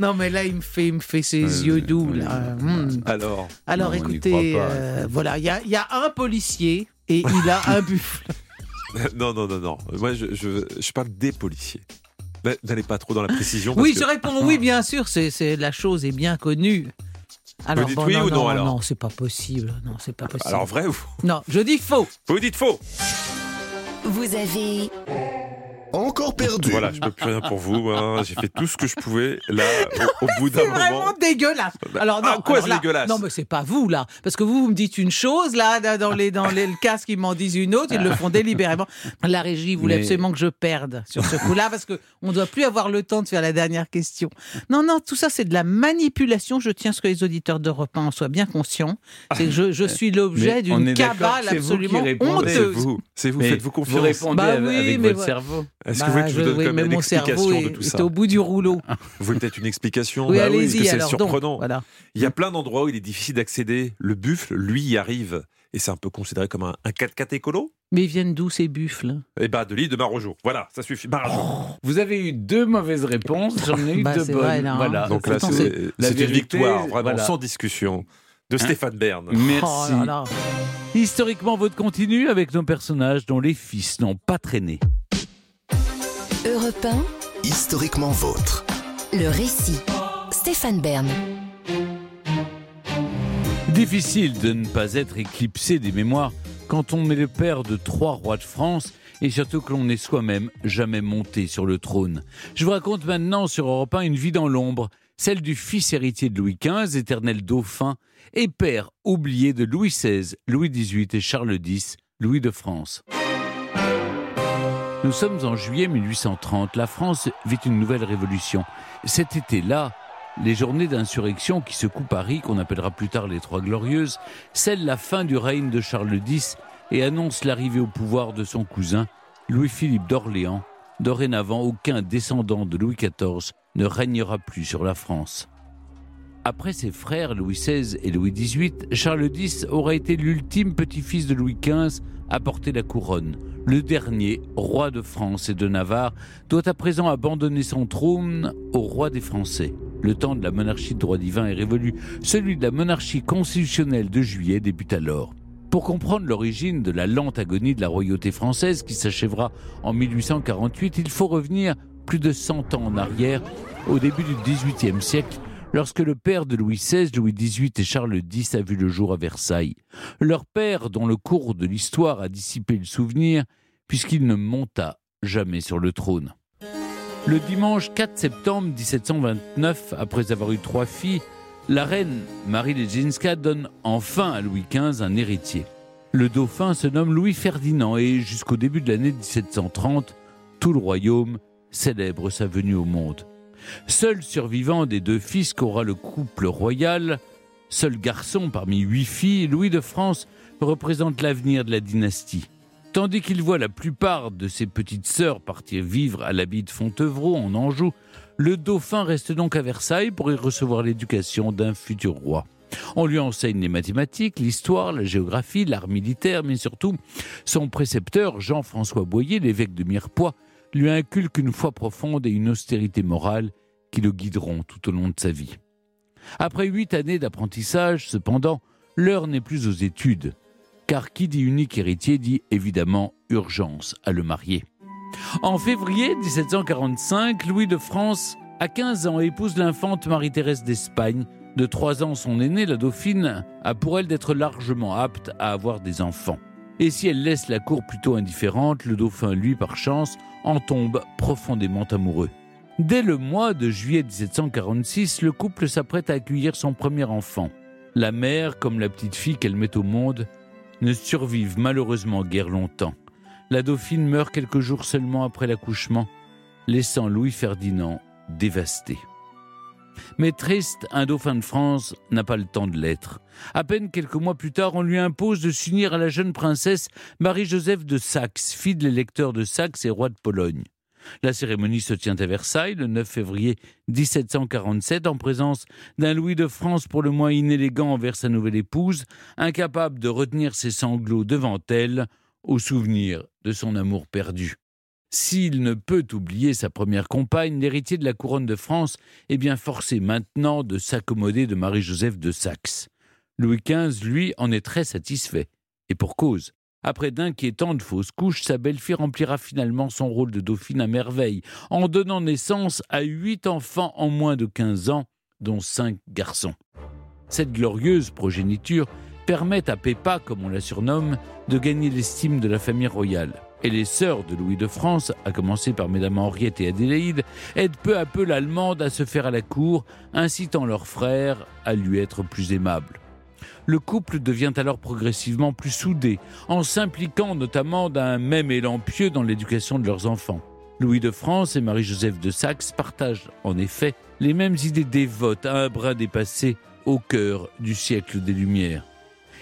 Non, mais là, il me fait, il me fait ses Euh, yeux doux. oui. Là. Hum. Alors, Alors, Non, écoutez, euh, voilà, il y a, il y a un policier et il a un buffle. non, non, non, non. Moi, je, je, je parle des policiers. N'allez pas trop dans la précision. parce Oui, que- je réponds oui, bien sûr, c'est, c'est- la chose est bien connue. Alors, dites oui non, ou non, non, alors non, c'est pas possible. Non, c'est pas possible. Alors, vrai ou Non, je dis faux. Vous dites faux Vous avez Encore perdu. Voilà, je peux plus rien pour vous. hein. J'ai fait tout ce que je pouvais. Là, au, au bout d'un C'est moment. vraiment dégueulasse. Alors non, Ah, quoi, alors c'est là- dégueulasse? Non, mais c'est pas vous là, parce que vous, vous me dites une chose là, dans les dans les, le casque, ils m'en disent une autre, ils le font délibérément. La régie voulait Mais- absolument que je perde sur ce coup-là, parce que on doit plus avoir le temps de faire la dernière question. Non, non, tout ça c'est de la manipulation. Je tiens à ce que les auditeurs d'Europe 1 en soient bien conscients. C'est que je, je suis l'objet d'une cabale c'est vous absolument répondez. C'est honteuse. vous. C'est vous. Faites-vous Vous confiance. répondez Bah avec, oui, avec mais votre voilà. cerveau. Est-ce que Bah, vous voulez que je vous donne oui, quand mais même mon l'explication cerveau de tout est ça au bout du rouleau. Vous voulez peut-être une explication Oui, Bah parce allez-y que c'est donc, surprenant. voilà. Il y a plein d'endroits où il est difficile d'accéder. Le buffle, lui, y arrive. Et c'est un peu considéré comme un, un 4x4 écolo Mais ils viennent d'où ces buffles? Eh ben, de l'île de Marojo. Voilà, ça suffit. Marojo. Vous avez eu deux mauvaises réponses, j'en ai eu Bah, deux bonnes. vrai, là, hein. voilà. Donc là, c'est une victoire, vraiment, voilà. sans discussion, de Stéphane Bern. Merci. Oh là là. Historiquement, votre continue avec nos personnages dont les fils n'ont pas traîné. Europe Historiquement vôtre. 1, le récit. Stéphane Bern. Difficile de ne pas être éclipsé des mémoires quand on est le père de trois rois de France et surtout que l'on n'est soi-même jamais monté sur le trône. Je vous raconte maintenant sur Europe 1 une vie dans l'ombre, celle du fils héritier de Louis XV, éternel dauphin, et père oublié de Louis XVI, Louis XVIII et Charles X, Louis de France. Nous sommes en juillet 1830. La France vit une nouvelle révolution. Cet été-là, les journées d'insurrection qui secouent Paris, qu'on appellera plus tard les Trois Glorieuses, scellent la fin du règne de Charles X et annoncent l'arrivée au pouvoir de son cousin, Louis-Philippe d'Orléans. Dorénavant, aucun descendant de Louis XIV ne régnera plus sur la France. Après ses frères Louis XVI et Louis XVIII, Charles X aura été l'ultime petit-fils de Louis XV à porter la couronne. Le dernier, roi de France et de Navarre, doit à présent abandonner son trône au roi des Français. Le temps de la monarchie de droit divin est révolu. Celui de la monarchie constitutionnelle de juillet débute alors. Pour comprendre l'origine de la lente agonie de la royauté française qui s'achèvera en 1848, il faut revenir plus de 100 ans en arrière, au début du XVIIIe siècle, lorsque le père de Louis XVI, Louis XVIII et Charles X a vu le jour à Versailles. Leur père, dont le cours de l'histoire a dissipé le souvenir, puisqu'il ne monta jamais sur le trône. Le dimanche 4 septembre 1729, après avoir eu trois filles, la reine Marie Ledzinska donne enfin à Louis XV un héritier. Le dauphin se nomme Louis Ferdinand et jusqu'au début de l'année 1730, tout le royaume célèbre sa venue au monde. Seul survivant des deux fils qu'aura le couple royal, seul garçon parmi huit filles, Louis de France représente l'avenir de la dynastie. Tandis qu'il voit la plupart de ses petites sœurs partir vivre à l'abbaye de Fontevraud en Anjou, le dauphin reste donc à Versailles pour y recevoir l'éducation d'un futur roi. On lui enseigne les mathématiques, l'histoire, la géographie, l'art militaire, mais surtout, son précepteur, Jean-François Boyer, l'évêque de Mirepoix, lui inculque une foi profonde et une austérité morale qui le guideront tout au long de sa vie. Après huit années d'apprentissage, cependant, l'heure n'est plus aux études, car qui dit unique héritier dit évidemment urgence à le marier. En février 1745, Louis de France, à 15 ans, épouse l'infante Marie-Thérèse d'Espagne. De 3 ans, son aînée, la dauphine, a pour elle d'être largement apte à avoir des enfants. Et si elle laisse la cour plutôt indifférente, le dauphin, lui, par chance, en tombe profondément amoureux. Dès le mois de juillet 1746, le couple s'apprête à accueillir son premier enfant. La mère, comme la petite fille qu'elle met au monde, ne survivent malheureusement guère longtemps. La dauphine meurt quelques jours seulement après l'accouchement, laissant Louis Ferdinand dévasté. Mais triste, un dauphin de France n'a pas le temps de l'être. À peine quelques mois plus tard, on lui impose de s'unir à la jeune princesse Marie-Joseph de Saxe, fille de l'électeur de Saxe et roi de Pologne. La cérémonie se tient à Versailles le 9 février 1747 en présence d'un Louis de France pour le moins inélégant envers sa nouvelle épouse, incapable de retenir ses sanglots devant elle au souvenir de son amour perdu. S'il ne peut oublier sa première compagne, l'héritier de la couronne de France est bien forcé maintenant de s'accommoder de Marie-Joseph de Saxe. Louis XV, lui, en est très satisfait. Et pour cause. Après d'inquiétantes fausses couches, sa belle-fille remplira finalement son rôle de dauphine à merveille, en donnant naissance à huit enfants en moins de 15 ans, dont cinq garçons. Cette glorieuse progéniture permet à Pépa, comme on la surnomme, de gagner l'estime de la famille royale et les sœurs de Louis de France, à commencer par Mesdames Henriette et Adélaïde, aident peu à peu l'Allemande à se faire à la cour, incitant leurs frères à lui être plus aimables. Le couple devient alors progressivement plus soudé, en s'impliquant notamment d'un même élan pieux dans l'éducation de leurs enfants. Louis de France et Marie-Joseph de Saxe partagent en effet les mêmes idées dévotes à un brin dépassé au cœur du siècle des Lumières.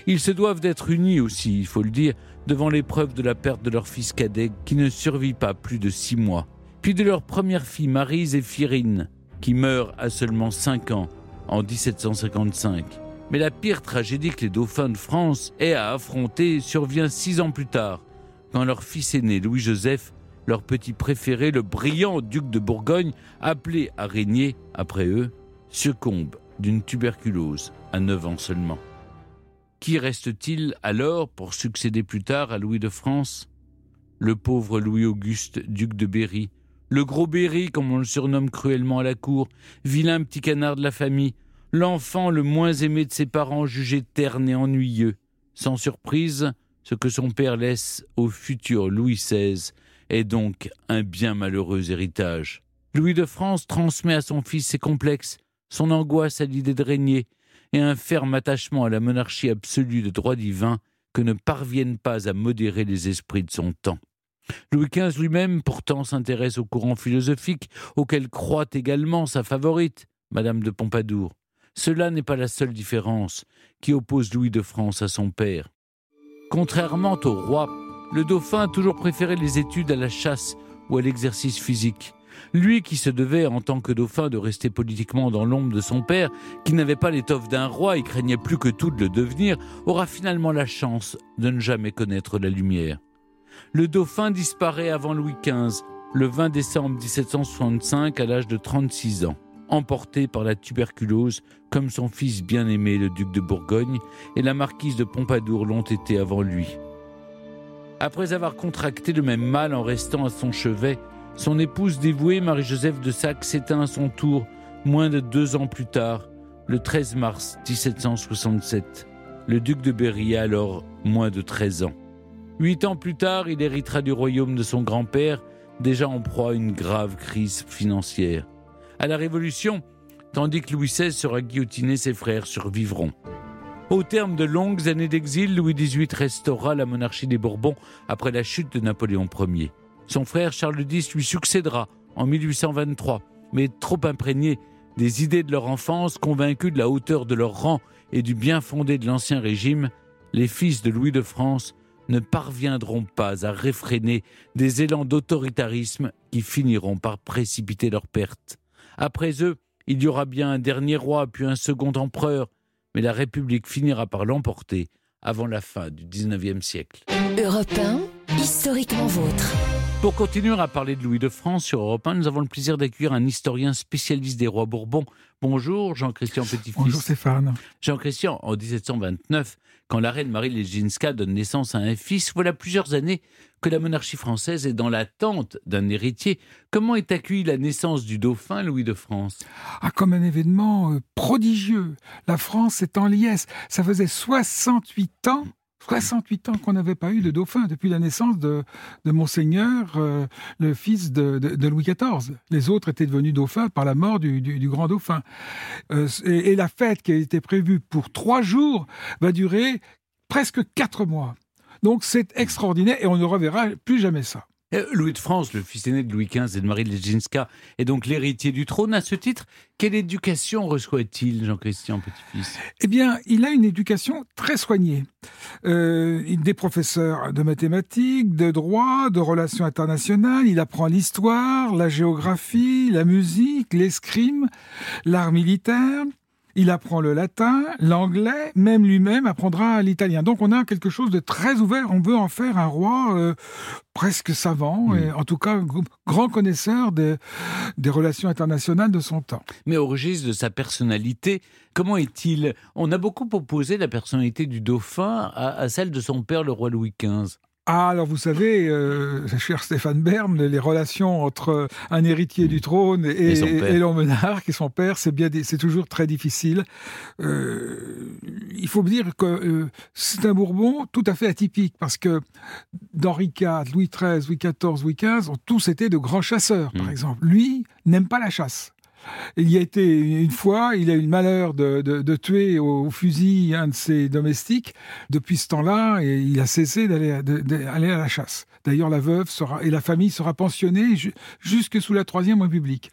Ils se doivent d'être unis aussi, il faut le dire, devant l'épreuve de la perte de leur fils cadet qui ne survit pas plus de six mois, puis de leur première fille Marie Zéphirine qui meurt à seulement cinq ans en 1755. Mais la pire tragédie que les dauphins de France aient à affronter survient six ans plus tard, quand leur fils aîné Louis-Joseph, leur petit préféré, le brillant duc de Bourgogne, appelé à régner après eux, succombe d'une tuberculose à neuf ans seulement. Qui reste-t-il alors pour succéder plus tard à Louis de France? Le pauvre Louis-Auguste, duc de Berry, le gros Berry, comme on le surnomme cruellement à la cour, vilain petit canard de la famille, l'enfant le moins aimé de ses parents, jugé terne et ennuyeux. Sans surprise, ce que son père laisse au futur Louis XVI est donc un bien malheureux héritage. Louis de France transmet à son fils ses complexes, son angoisse à l'idée de régner, et un ferme attachement à la monarchie absolue de droit divin que ne parviennent pas à modérer les esprits de son temps. Louis XV lui-même, pourtant, s'intéresse au courant philosophique auquel croit également sa favorite, Madame de Pompadour. Cela n'est pas la seule différence qui oppose Louis de France à son père. Contrairement au roi, le dauphin a toujours préféré les études à la chasse ou à l'exercice physique. Lui qui se devait, en tant que dauphin, de rester politiquement dans l'ombre de son père, qui n'avait pas l'étoffe d'un roi et craignait plus que tout de le devenir, aura finalement la chance de ne jamais connaître la lumière. Le dauphin disparaît avant Louis XV, le 20 décembre 1765, à l'âge de 36 ans, emporté par la tuberculose, comme son fils bien-aimé, le duc de Bourgogne, et la marquise de Pompadour l'ont été avant lui. Après avoir contracté le même mal en restant à son chevet, son épouse dévouée, Marie-Joseph de Saxe, s'éteint à son tour moins de deux ans plus tard, le 13 mars 1767. Le duc de Berry a alors moins de 13 ans. Huit ans plus tard, il héritera du royaume de son grand-père, déjà en proie à une grave crise financière. À la Révolution, tandis que Louis XVI sera guillotiné, ses frères survivront. Au terme de longues années d'exil, Louis XVIII restaura la monarchie des Bourbons après la chute de Napoléon Ier. Son frère Charles X lui succédera en 1823, mais trop imprégné des idées de leur enfance, convaincus de la hauteur de leur rang et du bien fondé de l'Ancien Régime, les fils de Louis de France ne parviendront pas à réfréner des élans d'autoritarisme qui finiront par précipiter leur perte. Après eux, il y aura bien un dernier roi, puis un second empereur, mais la République finira par l'emporter avant la fin du XIXe siècle. Europe 1, historiquement vôtre. Pour continuer à parler de Louis de France sur Europe 1, nous avons le plaisir d'accueillir un historien spécialiste des rois Bourbons. Bonjour Jean-Christian Petit-Fils. Bonjour Stéphane. Jean-Christian, en 1729, quand la reine Marie Legzinska donne naissance à un fils, voilà plusieurs années que la monarchie française est dans l'attente d'un héritier. Comment est accueillie la naissance du dauphin Louis de France? Ah, Comme un événement euh, prodigieux. La France est en liesse. Ça faisait 68 ans 68 ans qu'on n'avait pas eu de dauphin depuis la naissance de, de Monseigneur, euh, le fils de, de- de Louis XIV. Les autres étaient devenus dauphins par la mort du, du- du grand dauphin. Euh, et, et la fête qui a été prévue pour trois jours va durer presque quatre mois. Donc c'est extraordinaire et on ne reverra plus jamais ça. Louis de France, le fils aîné de Louis XV et de Marie Leszczyńska, est donc l'héritier du trône. À ce titre, quelle éducation reçoit-il, Jean-Christian Petit-Fils? Eh bien, il a une éducation très soignée. Euh, des professeurs de mathématiques, de droit, de relations internationales. Il apprend l'histoire, la géographie, la musique, l'escrime, l'art militaire. Il apprend le latin, l'anglais, même lui-même apprendra l'italien. Donc on a quelque chose de très ouvert. On veut en faire un roi euh, presque savant, et en tout cas grand connaisseur des, des relations internationales de son temps. Mais au registre de sa personnalité, comment est-il? On a beaucoup opposé la personnalité du dauphin à, à celle de son père, le roi Louis XV. Ah, alors vous savez, euh, cher Stéphane Bern, les relations entre un héritier du trône et, Et l'homme monarque et son père, c'est bien, c'est toujours très difficile. Euh, il faut dire que euh, c'est un Bourbon tout à fait atypique parce que d'Henri IV, Louis XIII, Louis XIV, Louis XV ont tous été de grands chasseurs, par exemple. Lui n'aime pas la chasse. Il y a été une fois, il a eu le malheur de, de- de tuer au, au fusil un de ses domestiques. Depuis ce temps-là, il a cessé d'aller à la chasse. D'ailleurs, la veuve sera, et la famille sera pensionnée ju- jusque sous la Troisième République.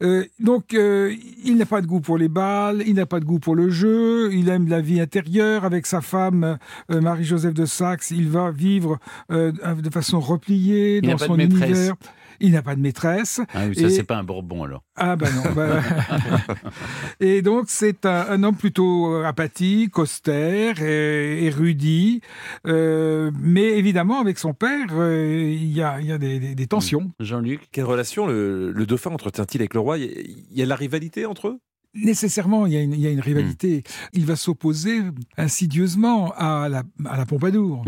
Euh, donc, euh, il n'a pas de goût pour les balles, il n'a pas de goût pour le jeu, il aime la vie intérieure avec sa femme euh, Marie-Joseph de Saxe. Il va vivre de façon repliée Il dans son univers. Il n'a pas de maîtresse. Ah oui, ça, Et- c'est pas un Bourbon alors. ah ben non. ben- et donc c'est un, un homme plutôt euh, apathique, austère, et- érudit, euh, mais évidemment avec son père, euh, il y a, il y a des, des- des tensions. Jean-Luc? Quelle relation le, le dauphin entretient-il avec le roi Il y a- il y a de la rivalité entre eux? Nécessairement, il y a une, il y a une rivalité. Il va s'opposer insidieusement à la, à la Pompadour,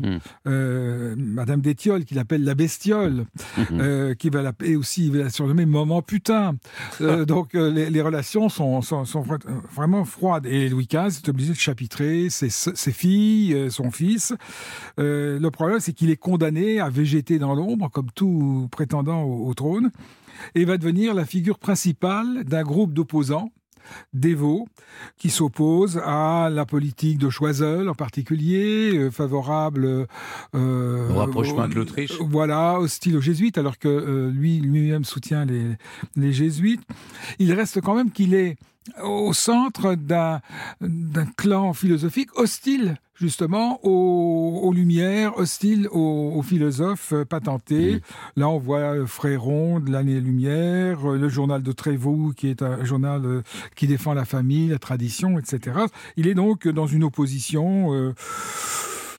Euh, Madame d'Étiole, qu'il appelle la bestiole, euh, qui va l'appeler aussi, il va la surnommer Maman putain. Euh, donc euh, les, les relations sont, sont, sont vra- vraiment froides. Et Louis XV est obligé de chapitrer ses, ses filles, son fils. Le problème, c'est qu'il est condamné à végéter dans l'ombre, comme tout prétendant au, au trône, et va devenir la figure principale d'un groupe d'opposants dévots qui s'opposent à la politique de Choiseul en particulier, euh, favorable euh, Au rapprochement avec au- l'Autriche. Voilà, hostile aux jésuites, alors que euh, lui lui-même soutient les, les jésuites. Il reste quand même qu'il est au centre d'un d'un clan philosophique hostile justement aux, aux Lumières, hostile aux, aux philosophes euh, patentés. Là, on voit euh, Fréron de l'année Lumière, euh, le journal de Trévoux, qui est un journal qui défend la famille, la tradition, etc. Il est donc dans une opposition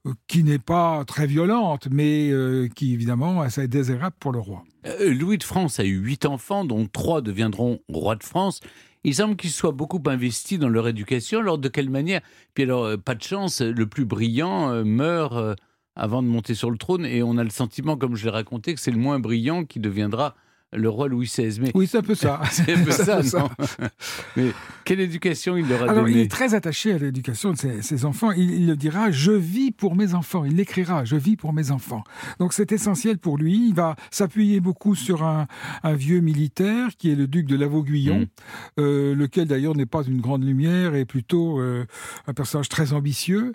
euh, qui n'est pas très violente, mais euh, qui évidemment est assez désirable pour le roi. Euh, Louis de France a eu huit enfants, dont trois deviendront rois de France. Il semble qu'ils soient beaucoup investis dans leur éducation. Alors, de quelle manière? Puis alors, euh, pas de chance, le plus brillant euh, meurt euh, avant de monter sur le trône, et on a le sentiment, comme je l'ai raconté, que c'est le moins brillant qui deviendra le roi Louis XVI. Mais Oui, c'est un peu ça. c'est un peu ça, peu non Mais quelle éducation il leur a Alors, il est très attaché à l'éducation de ses, ses enfants. Il, il le dira Je vis pour mes enfants. Il l'écrira Je vis pour mes enfants. Donc, c'est essentiel pour lui. Il va s'appuyer beaucoup sur un, un vieux militaire qui est le duc de Lavaux-Guyon, euh, lequel d'ailleurs n'est pas une grande lumière et plutôt euh, un personnage très ambitieux.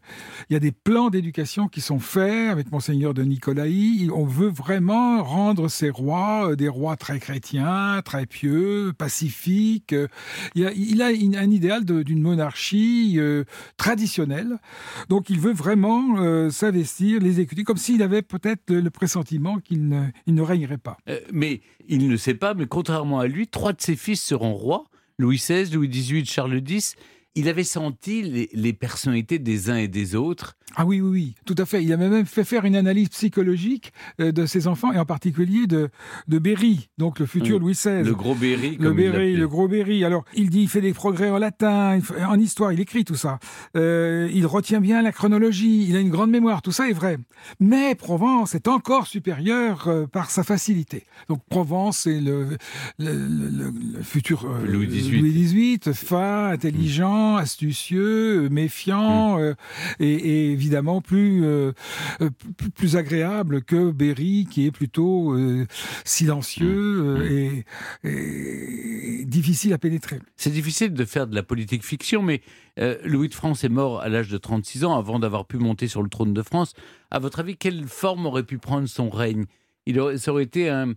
Il y a des plans d'éducation qui sont faits avec Monseigneur de Nicolaï. On veut vraiment rendre ces rois euh, des rois très chrétiens, très pieux, pacifiques. Euh, Il a, un idéal d'une monarchie euh, traditionnelle. Donc il veut vraiment euh, s'investir, les comme s'il avait peut-être le, pressentiment qu'il ne, régnerait pas. Euh, mais il ne sait pas, mais contrairement à lui, trois de ses fils seront rois. Louis XVI, Louis XVIII, Charles X. Il avait senti les, les personnalités des uns et des autres. Ah oui, oui, oui, tout à fait. Il a même fait faire une analyse psychologique euh, de ses enfants, et en particulier de, de Berry, donc le futur Mm. Louis XVI. Le gros Berry, Le comme Berry, le gros Berry. Alors, il dit, il fait des progrès en latin, en histoire, il écrit tout ça. Euh, il retient bien la chronologie, il a une grande mémoire, tout ça est vrai. Mais Provence est encore supérieur euh, par sa facilité. Donc, Provence, c'est le, le, le- le- le futur euh, Louis XVIII. Louis XVIII, fin, intelligent, astucieux, méfiant, euh, et, et évidemment plus, euh, euh, plus plus agréable que Berry, qui est plutôt euh, silencieux euh, et, et difficile à pénétrer. C'est difficile de faire de la politique fiction, mais euh, Louis de France est mort à l'âge de 36 ans avant d'avoir pu monter sur le trône de France. À votre avis, quelle forme aurait pu prendre son règne? Il aurait, Ça aurait été un,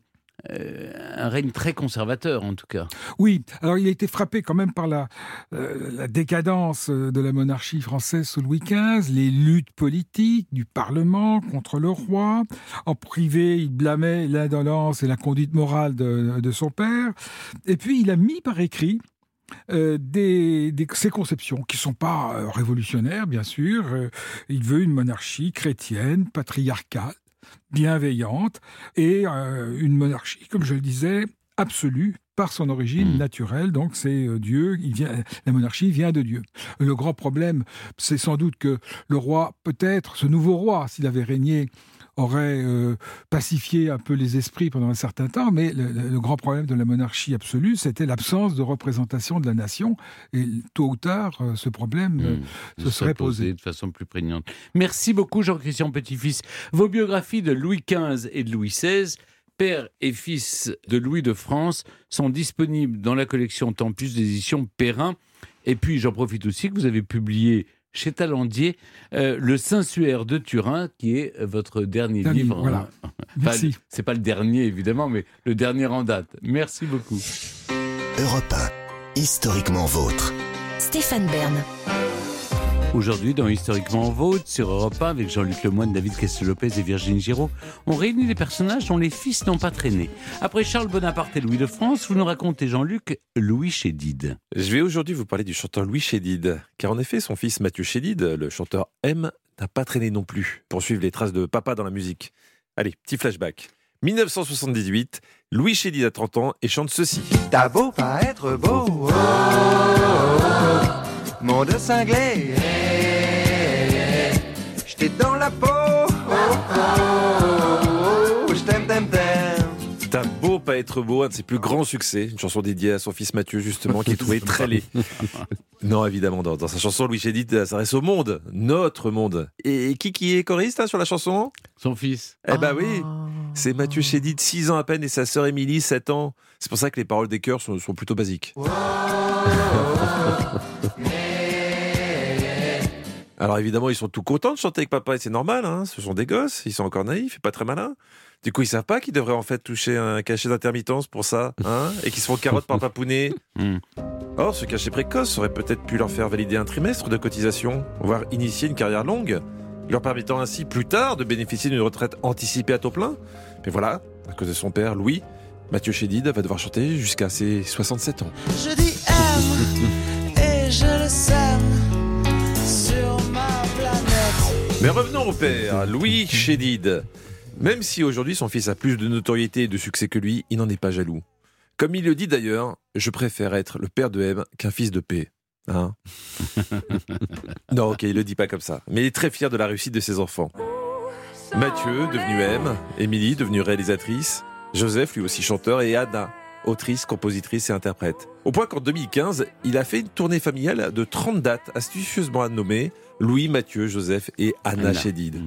euh, un règne très conservateur, en tout cas. Oui, alors il a été frappé quand même par la, euh, décadence euh, de la monarchie française sous Louis XV, les luttes politiques du Parlement contre le roi. En privé, il blâmait l'indolence et la conduite morale de, son père. Et puis il a mis par écrit euh, des, conceptions qui sont pas révolutionnaires, bien sûr. Il veut une monarchie chrétienne, patriarcale, bienveillante, et euh, une monarchie, comme je le disais, absolue par son origine naturelle. Donc c'est euh, Dieu, il vient, la monarchie vient de Dieu. Le grand problème, c'est sans doute que le roi, peut-être, ce nouveau roi, s'il avait régné, aurait euh, pacifié un peu les esprits pendant un certain temps, mais le, grand problème de la monarchie absolue, c'était l'absence de représentation de la nation. Et tôt ou tard, euh, ce problème euh, Hmm. se serait posé. de façon plus prégnante. Merci beaucoup, Jean-Christian Petit-Fils. Vos biographies de Louis XV et de Louis XVI, père et fils de Louis de France, sont disponibles dans la collection Tempus d'édition Perrin. Et puis, j'en profite aussi que vous avez publié chez Talandier euh, Le Saint-Suaire de Turin, qui est votre dernier Dernier, livre. voilà. Enfin, Merci. C'est pas le dernier, évidemment, mais le dernier en date. Merci beaucoup. Europe 1, historiquement vôtre. Stéphane Bern. Aujourd'hui, dans Historiquement Vôtre, sur Europe 1, avec Jean-Luc Lemoyne, David Castel-Lopez et Virginie Giraud, on réunit des personnages dont les fils n'ont pas traîné. Après Charles Bonaparte et Louis de France, vous nous racontez, Jean-Luc, Louis Chédid. Je vais aujourd'hui vous parler du chanteur Louis Chédid, car en effet, son fils Mathieu Chédid, le chanteur M, n'a pas traîné non plus pour suivre les traces de papa dans la musique. Allez, petit flashback. 1978, Louis Chédid a 30 ans et chante ceci. T'as beau pas être beau, oh, oh, oh, oh, monde cinglé, dans la peau, oh, oh, oh, oh, je t'aime, t'aime, t'aime. T'as beau pas être beau, un de ses plus grands succès, une chanson dédiée à son fils Mathieu justement, qui est trouvé très laid. Non, évidemment, dans, dans sa chanson, Louis Chédid s'adresse au monde, notre monde. Et qui qui est choriste hein, sur la chanson? Son fils. Eh ben oui, c'est Mathieu Chédid, 6 ans à peine, et sa sœur Émilie, 7 ans. C'est pour ça que les paroles des chœurs sont, sont plutôt basiques. Alors évidemment, ils sont tout contents de chanter avec papa, et c'est normal, hein, ce sont des gosses, ils sont encore naïfs et pas très malins. Du coup, ils savent pas qu'ils devraient en fait toucher un cachet d'intermittence pour ça, hein, et qu'ils se font carotte par papounet. Or, ce cachet précoce aurait peut-être pu leur faire valider un trimestre de cotisation, voire initier une carrière longue, leur permettant ainsi plus tard de bénéficier d'une retraite anticipée à taux plein. Mais voilà, à cause de son père, Louis, Mathieu Chédid va devoir chanter jusqu'à ses 67 ans. Je dis aime Mais revenons au père, Louis Chédid. Même si aujourd'hui son fils a plus de notoriété et de succès que lui, il n'en est pas jaloux. Comme il le dit d'ailleurs, je préfère être le père de M qu'un fils de P. Hein non, ok, il le dit pas comme ça. Mais il est très fier de la réussite de ses enfants. Mathieu, devenu M, Émilie, devenue réalisatrice, Joseph, lui aussi chanteur, et Anna, autrice, compositrice et interprète. Au point qu'en 2015, il a fait une tournée familiale de 30 dates astucieusement nommées Louis, Mathieu, Joseph et Anna, Anna. Chédid.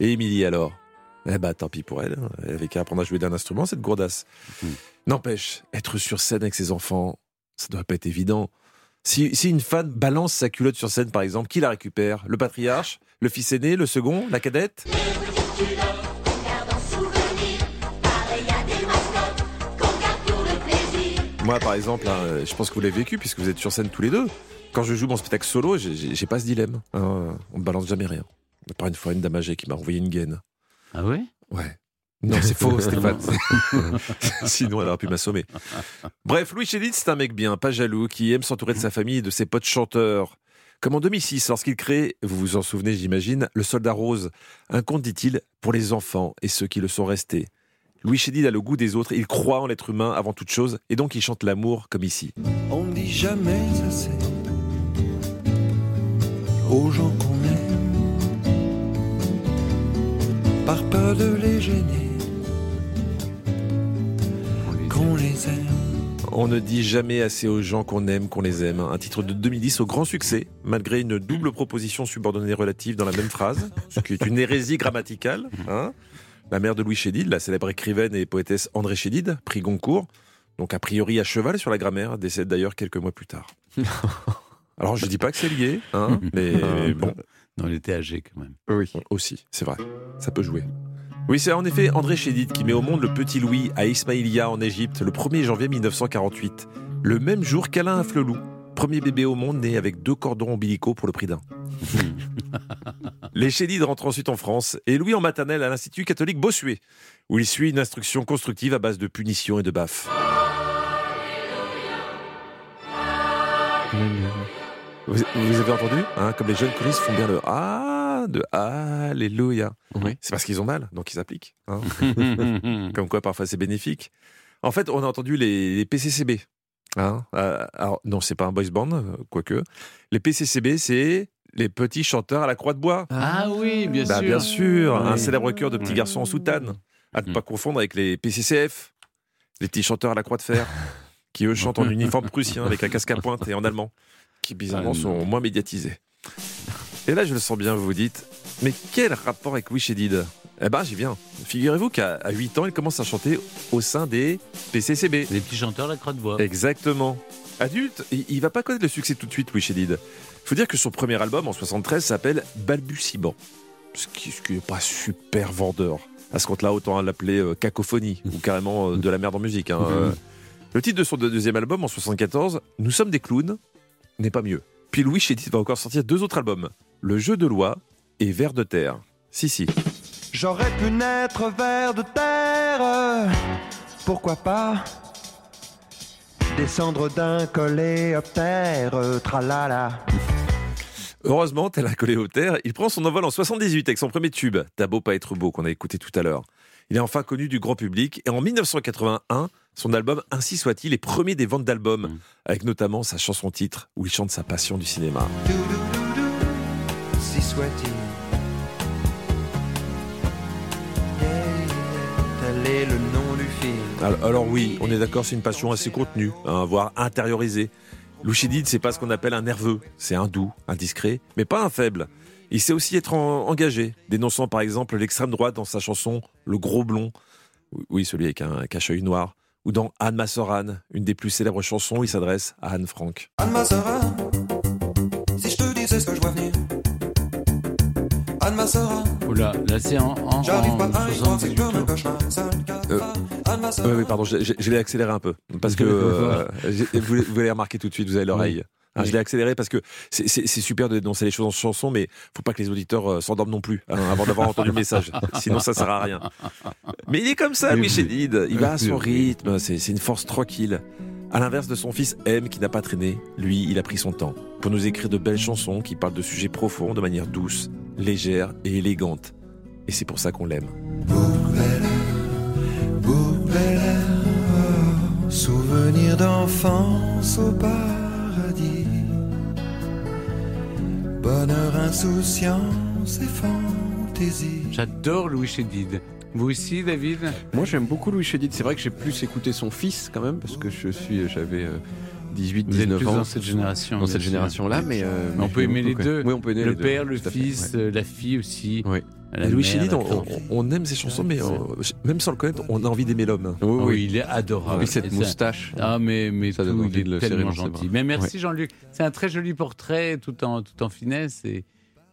Et Émilie alors? Eh bah tant pis pour elle, hein. elle avait qu'à apprendre à jouer d'un instrument, cette gourdasse. N'empêche, être sur scène avec ses enfants, ça doit pas être évident. Si, si une fan balance sa culotte sur scène, par exemple, qui la récupère? Le patriarche? Le fils aîné? Le second? La cadette? Moi, par exemple, hein, je pense que vous l'avez vécu puisque vous êtes sur scène tous les deux. Quand je joue mon spectacle solo, j'ai- pas ce dilemme. hein. on ne balance jamais rien. Par une fois, une dame âgée qui m'a envoyé une gaine. Ah ouais? Ouais. Non, c'est faux, Stéphane. Sinon, elle aurait pu m'assommer. Bref, Louis Chédid, c'est un mec bien, pas jaloux, qui aime s'entourer de sa famille et de ses potes chanteurs. Comme en 2006, lorsqu'il crée, vous vous en souvenez, j'imagine, Le Soldat Rose. Un conte, dit-il, pour les enfants et ceux qui le sont restés. Louis Chédid a le goût des autres, il croit en l'être humain avant toute chose, et donc il chante l'amour comme ici. On ne dit jamais assez aux gens qu'on aime, par peur de les gêner, qu'on les aime. On ne dit jamais assez aux gens qu'on aime, qu'on les aime. Un titre de 2010 au grand succès, malgré une double proposition subordonnée relative dans la même phrase, ce qui est une hérésie grammaticale. hein. la mère de Louis Chédid, la célèbre écrivaine et poétesse André Chédid, prix Goncourt, donc a priori à cheval sur la grammaire, décède d'ailleurs quelques mois plus tard. Alors je dis pas que c'est lié, hein, mais bon. Non, il était âgé quand même. Oui, aussi, c'est vrai. Ça peut jouer. Oui, c'est en effet André Chédid qui met au monde le petit Louis à Ismaïlia en Égypte le 1er janvier 1948. Le même jour qu'Alain Afflelou, premier bébé au monde né avec deux cordons ombilicaux pour le prix d'un. Les Chédid rentrent ensuite en France et Louis en maternelle à l'Institut catholique Bossuet, où il suit une instruction constructive à base de punitions et de baffes. Vous, vous avez entendu hein, Comme les jeunes choristes font bien le Ah de Alléluia. C'est parce qu'ils ont mal, donc ils appliquent. hein. Comme quoi, parfois, c'est bénéfique. En fait, on a entendu les, les PCCB. hein. Euh, alors, non, c'est pas un boys band, quoique. Les PCCB, c'est les petits chanteurs à la croix de bois. Ah oui, bien Bah, sûr. Bien sûr, un Oui. célèbre chœur de petits Oui. garçons en soutane. À ne pas confondre avec les PCCF, les petits chanteurs à la croix de fer, qui eux chantent en uniforme prussien avec un casque à pointe et en allemand, qui bizarrement Ah, sont moins médiatisés. Et là, je le sens bien, vous vous dites, mais quel rapport avec Louis Chédid Eh ben, j'y viens. Figurez-vous qu'à à 8 ans, il commence à chanter au sein des PCCB. Les petits chanteurs à la croix de bois. Exactement. Adulte, il, va pas connaître le succès tout de suite, Louis Chédid. faut dire que son premier album, en 73, s'appelle Balbutiement. Ce qui n'est pas super vendeur. À ce compte-là, autant l'appeler euh, Cacophonie, ou carrément euh, de la merde en musique. hein. Euh, le titre de son deux- deuxième album, en 74, Nous sommes des clowns, n'est pas mieux. Puis Louis Chédid va encore sortir deux autres albums, Le jeu de loi et Vers de terre. Si, si. J'aurais pu naître vers de terre, pourquoi pas Descendre d'un coléoptère, euh, tralala. Heureusement, tel un coléoptère, il prend son envol en 78 avec son premier tube, T'as beau pas être beau, qu'on a écouté tout à l'heure. Il est enfin connu du grand public et en 1981, son album Ainsi soit-il est premier des ventes d'albums, avec notamment sa chanson titre où il chante sa passion du cinéma. Si soit-il. Yeah, yeah, tel est le nom du film. Alors, alors oui, on est d'accord, c'est une passion assez contenue, hein, voire intériorisée. Louis Chédid, c'est pas ce qu'on appelle un nerveux, c'est un doux, un discret, mais pas un faible. Il sait aussi être en- engagé, dénonçant par exemple l'extrême droite dans sa chanson Le Gros Blond, oui, celui avec un cache-œil noir, ou dans Anne Massoran, une des plus célèbres chansons, il s'adresse à Anne Frank. Anne Massera, si je te disais ce que je vois venir. Anne Massera, Oula, là c'est en, en, j'arrive pas à y croire, c'est 78. comme un cauchemar. Seul quatre Euh, Massera. Oui, oui, pardon, je, je- je l'ai accéléré un peu. Parce que euh, vous, vous allez remarquer tout de suite, vous avez l'oreille. Hein, Je l'ai accéléré parce que c'est- super de dénoncer les choses en chanson, mais faut pas que les auditeurs euh, s'endorment non plus hein, avant d'avoir entendu le message. Sinon, ça sert à rien. Mais il est comme ça, oui. Chédid. Il va à son rythme, c'est une force tranquille. À l'inverse de son fils M qui n'a pas traîné, lui, il a pris son temps pour nous écrire de belles chansons qui parlent de sujets profonds de manière douce, légère et élégante. Et c'est pour ça qu'on l'aime. Souvenir d'enfance au paradis. Bonheur, insouciance et fantaisie. J'adore Louis Chédid. Vous aussi, David? Moi, j'aime beaucoup Louis Chédid. C'est vrai que j'ai plus écouté son fils quand même, parce que je suis, j'avais euh, 18, Vous êtes 19 plus ans. dans cette génération, Dans bien cette sûr. génération-là, mais, euh, Mais on peut aimer les deux. Oui, on peut aimer le les deux, père, le fils, ouais. euh, la fille aussi. Oui. La Et Louis Chédid, on, aime ses chansons, mais euh, même sans le connaître, on a envie d'aimer l'homme. Oui, Ah oui. oui, il est adorable. Oui, cette moustache. Ah, mais, mais Ça tout, donne il envie est de le serrer tellement gentil. Mais merci Ouais. Jean-Luc. C'est un très joli portrait, tout en, tout en finesse. Et,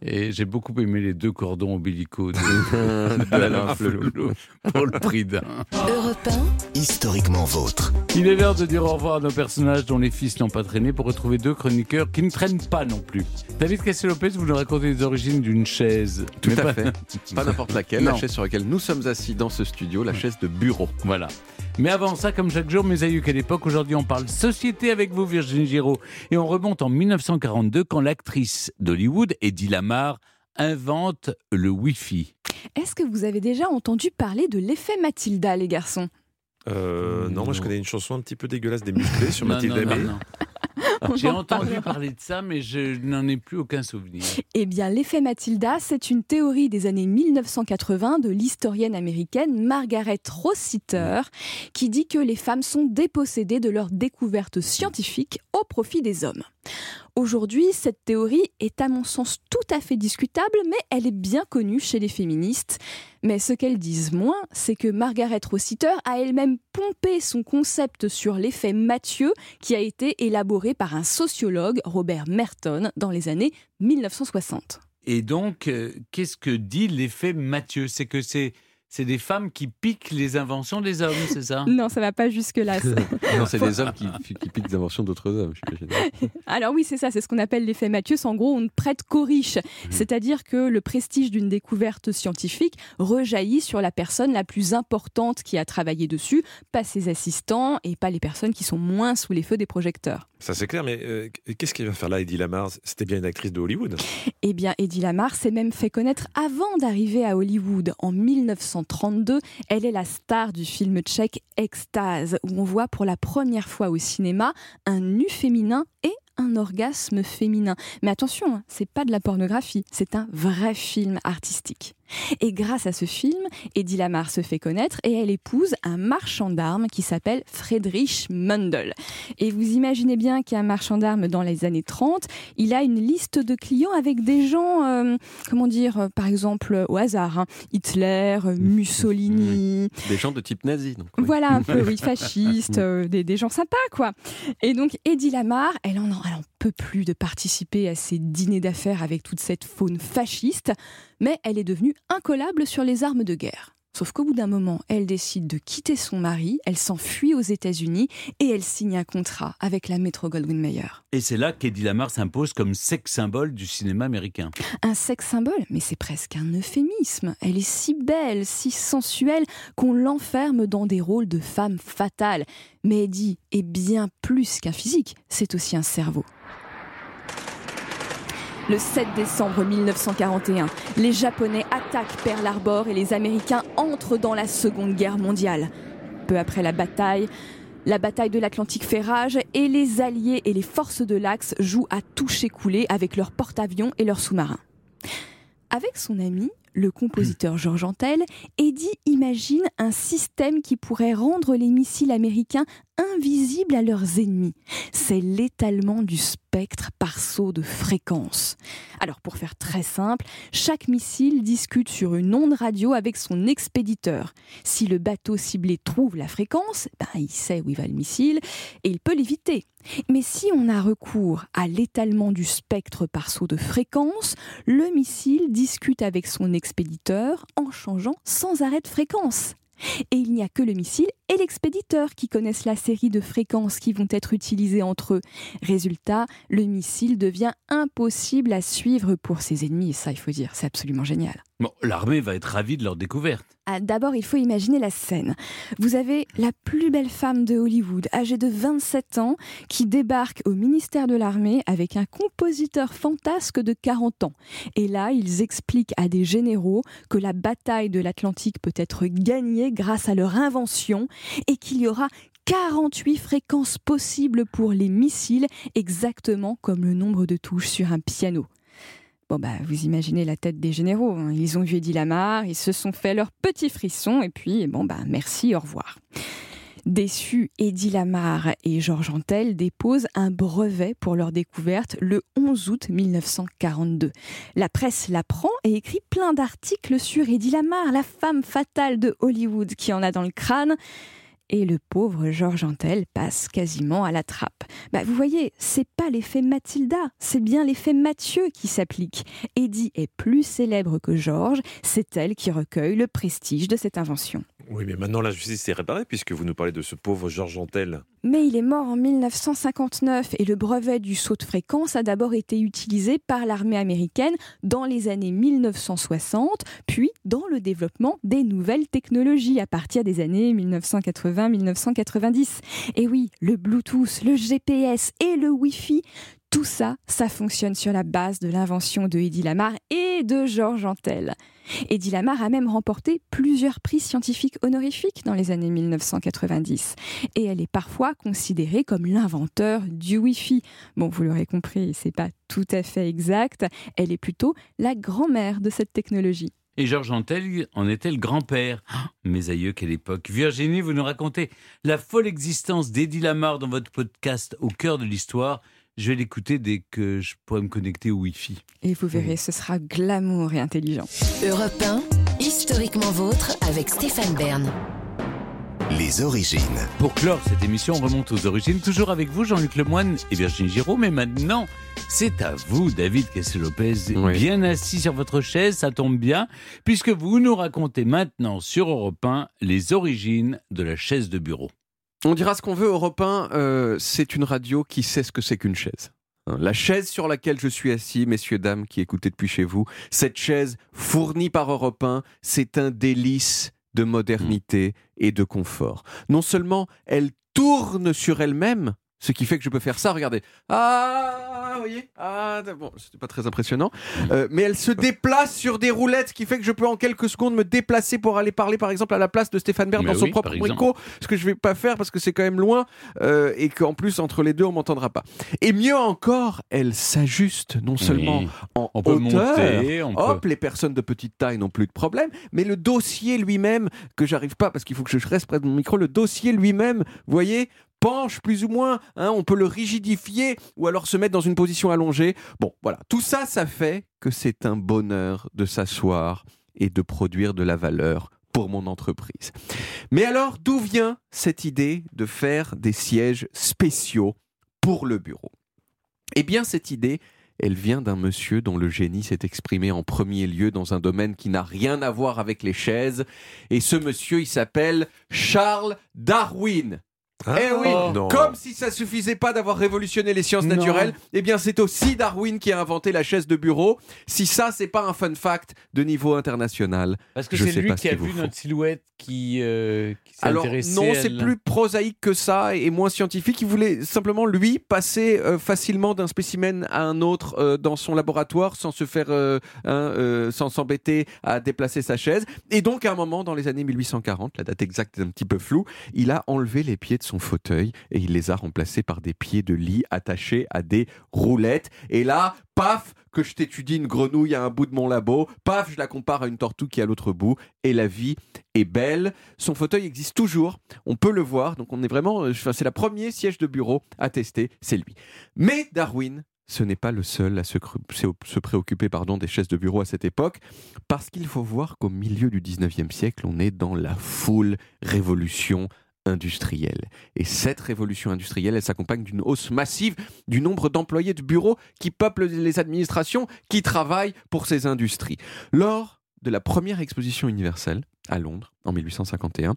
et j'ai beaucoup aimé les deux cordons ombilicaux de, de Alain Flelou pour le prix d'un. Europe 1, Historiquement vôtre. Il est l'heure de dire au revoir à nos personnages dont les fils n'ont pas traîné pour retrouver deux chroniqueurs qui ne traînent pas non plus. David Cassé-Lopez, vous nous racontez les origines d'une chaise. Tout Mais à pas- fait. Pas n'importe laquelle. Non. La chaise sur laquelle nous sommes assis dans ce studio, la chaise de bureau. Voilà. Mais avant ça, comme chaque jour, mes aïeux, quelle époque Aujourd'hui, on parle société avec vous, Virginie Giraud. Et on remonte en 1942 quand l'actrice d'Hollywood, Eddie Lamar, invente le Wi-Fi. Est-ce que vous avez déjà entendu parler de l'effet Mathilda, les garçons? Euh, non, moi je connais une chanson un petit peu dégueulasse des musclés sur Non, Mathilde non, non, Aimé. non. J'ai en entendu parlera. parler de ça, mais je n'en ai plus aucun souvenir. Eh bien, l'effet Matilda, c'est une théorie des années 1980 de l'historienne américaine Margaret Rossiter, qui dit que les femmes sont dépossédées de leurs découvertes scientifiques au profit des hommes. Aujourd'hui, cette théorie est à mon sens tout à fait discutable, mais elle est bien connue chez les féministes. Mais ce qu'elles disent moins, c'est que Margaret Rossiter a elle-même pompé son concept sur l'effet Mathieu, qui a été élaboré par un sociologue, Robert Merton, dans les années 1960. Et donc, euh, qu'est-ce que dit l'effet Mathieu? C'est que c'est c'est des femmes qui piquent les inventions des hommes, c'est ça Non, ça va pas jusque-là. ça. non, c'est des hommes qui, qui piquent les inventions d'autres hommes, j'imagine. Alors oui, c'est ça, c'est ce qu'on appelle l'effet Mathieu. C'est en gros, on ne prête qu'aux riches. C'est-à-dire que le prestige d'une découverte scientifique rejaillit sur la personne la plus importante qui a travaillé dessus, pas ses assistants et pas les personnes qui sont moins sous les feux des projecteurs. Ça c'est clair, mais euh, qu'est-ce qu'il va faire là, Eddie Lamar? C'était bien une actrice de Hollywood. Eh bien, Eddie Lamar s'est même fait connaître avant d'arriver à Hollywood. En 1932, elle est la star du film tchèque Extase, où on voit pour la première fois au cinéma un nu féminin et un orgasme féminin. Mais attention, hein, c'est pas de la pornographie, c'est un vrai film artistique. Et grâce à ce film, Eddie Lamar se fait connaître et elle épouse un marchand d'armes qui s'appelle Friedrich Mundel. Et vous imaginez bien qu'un marchand d'armes dans les années 30, il a une liste de clients avec des gens, euh, comment dire, euh, par exemple au hasard, hein, Hitler, euh, Mussolini, Des gens de type nazi. Donc, voilà un peu, oui, fasciste, euh, des, des gens sympas, quoi. Et donc, Eddie Lamar, elle en, elle en peut plus de participer à ces dîners d'affaires avec toute cette faune fasciste, mais elle est devenue incollable sur les armes de guerre. Sauf qu'au bout d'un moment, elle décide de quitter son mari, elle s'enfuit aux États-Unis et elle signe un contrat avec la Metro Goldwyn Mayer. Et c'est là qu'Eddie Lamar s'impose comme sex symbole du cinéma américain. Un sexe symbole, mais c'est presque un euphémisme. Elle est si belle, si sensuelle, qu'on l'enferme dans des rôles de femme fatale. Mais Eddie est bien plus qu'un physique, c'est aussi un cerveau. Le 7 décembre 1941, les Japonais attaquent Pearl Harbor et les Américains entrent dans la Seconde Guerre mondiale. Peu après la bataille, la bataille de l'Atlantique fait rage et les Alliés et les forces de l'Axe jouent à toucher couler avec leurs porte-avions et leurs sous-marins. Avec son ami, le compositeur Georges Antel, Eddie imagine un système qui pourrait rendre les missiles américains invisibles à leurs ennemis. C'est l'étalement du spectre par saut de fréquence. Alors pour faire très simple, chaque missile discute sur une onde radio avec son expéditeur. Si le bateau ciblé trouve la fréquence, ben, il sait où il va le missile et il peut l'éviter. Mais si on a recours à l'étalement du spectre par saut de fréquence, le missile discute avec son expéditeur en changeant sans arrêt de fréquence. Et il n'y a que le missile et l'expéditeur qui connaissent la série de fréquences qui vont être utilisées entre eux. Résultat, le missile devient impossible à suivre pour ses ennemis. Ça, il faut dire, c'est absolument génial. Bon, l'armée va être ravie de leur découverte. Ah, D'abord, il faut imaginer la scène. Vous avez la plus belle femme de Hollywood, âgée de 27 ans, qui débarque au ministère de l'Armée avec un compositeur fantasque de 40 ans. Et là, ils expliquent à des généraux que la bataille de l'Atlantique peut être gagnée grâce à leur invention et qu'il y aura 48 fréquences possibles pour les missiles, exactement comme le nombre de touches sur un piano. Bon bah vous imaginez la tête des généraux. hein. Ils ont vu Eddie Lamar, ils se sont fait leur petit frisson et puis bon bah merci, au revoir. Déçus, Eddie Lamar et Georges Antel déposent un brevet pour leur découverte le 11 août 1942. La presse l'apprend et écrit plein d'articles sur Eddie Lamar, la femme fatale de Hollywood qui en a dans le crâne. Et le pauvre Georges Antel passe quasiment à la trappe. Bah, vous voyez, c'est pas l'effet Mathilda, c'est bien l'effet Mathieu qui s'applique. Eddie est plus célèbre que Georges, c'est elle qui recueille le prestige de cette invention. Oui, mais maintenant la justice est réparée puisque vous nous parlez de ce pauvre Georges Antel. Mais il est mort en 1959 et le brevet du saut de fréquence a d'abord été utilisé par l'armée américaine dans les années 1960, puis dans le développement des nouvelles technologies à partir des années 1980-1990. Et oui, le Bluetooth, le GPS et le Wi-Fi, Tout ça, ça fonctionne sur la base de l'invention de Eddie Lamar et de Georges Antel. Eddie Lamar a même remporté plusieurs prix scientifiques honorifiques dans les années 1990. Et elle est parfois considérée comme l'inventeur du Wi-Fi. Bon, vous l'aurez compris, c'est pas tout à fait exact. Elle est plutôt la grand-mère de cette technologie. Et Georges Antel en était le grand-père? Ah, mes aïeux, quelle époque. Virginie, vous nous racontez la folle existence d'Eddie Lamar dans votre podcast Au cœur de l'histoire. Je vais l'écouter dès que je pourrai me connecter au Wi-Fi. Et vous verrez, ce sera glamour et intelligent. Europe 1, historiquement vôtre avec Stéphane Bern. Les origines. Pour clore cette émission, on remonte aux origines, toujours avec vous, Jean-Luc Lemoine et Virginie Giraud. Mais maintenant, c'est à vous, David Kessel-Lopez, bien assis sur votre chaise, ça tombe bien, puisque vous nous racontez maintenant sur Europe 1 les origines de la chaise de bureau. On dira ce qu'on veut, Europe 1, euh, c'est une radio qui sait ce que c'est qu'une chaise. Hein, La chaise sur laquelle je suis assis, messieurs, dames qui écoutez depuis chez vous, cette chaise fournie par Europe 1, c'est un délice de modernité et de confort. Non seulement elle tourne sur elle-même, ce qui fait que je peux faire ça, regardez. Ah, vous voyez Ah, bon, c'était pas très impressionnant. Euh, mais elle se déplace sur des roulettes, ce qui fait que je peux en quelques secondes me déplacer pour aller parler, par exemple, à la place de Stéphane Bern dans son propre micro, ce que je vais pas faire parce que c'est quand même loin euh, et qu'en plus, entre les deux, on m'entendra pas. Et mieux encore, elle s'ajuste non seulement Oui. en On peut hauteur, monter, on hop, peut- les personnes de petite taille n'ont plus de problème, mais le dossier lui-même, que j'arrive pas parce qu'il faut que je reste près de mon micro, le dossier lui-même, vous voyez, penche plus ou moins, hein, on peut le rigidifier ou alors se mettre dans une position allongée. Bon, voilà, tout ça, ça fait que c'est un bonheur de s'asseoir et de produire de la valeur pour mon entreprise. Mais alors, d'où vient cette idée de faire des sièges spéciaux pour le bureau? Eh bien, cette idée, elle vient d'un monsieur dont le génie s'est exprimé en premier lieu dans un domaine qui n'a rien à voir avec les chaises. Et ce monsieur, il s'appelle Charles Darwin. Eh oui, non. comme si ça suffisait pas d'avoir révolutionné les sciences Non. naturelles, eh bien c'est aussi Darwin qui a inventé la chaise de bureau. Si ça, c'est pas un fun fact de niveau international, Parce que je c'est sais lui pas ce qui a qu'il vous vu faut. notre silhouette qui, euh, qui s'est Alors intéressé non, à c'est l- plus prosaïque que ça et moins scientifique. Il voulait simplement lui passer euh, facilement d'un spécimen à un autre euh, dans son laboratoire sans se faire, euh, hein, euh, sans s'embêter à déplacer sa chaise. Et donc à un moment dans les années 1840, la date exacte est un petit peu floue, il a enlevé les pieds de son fauteuil et il les a remplacés par des pieds de lit attachés à des roulettes. Et là, paf, que je t'étudie une grenouille à un bout de mon labo, paf, je la compare à une tortue qui est à l'autre bout, et la vie est belle. Son fauteuil existe toujours, on peut le voir, donc on est vraiment, euh, c'est la première siège de bureau à tester, c'est lui. Mais Darwin, ce n'est pas le seul à se, se- préoccuper pardon, des chaises de bureau à cette époque, parce qu'il faut voir qu'au milieu du 19e siècle, on est dans la full révolution industrielle. Et cette révolution industrielle, elle s'accompagne d'une hausse massive du nombre d'employés de bureaux qui peuplent les administrations, qui travaillent pour ces industries. Lors de la première exposition universelle à Londres, en 1851,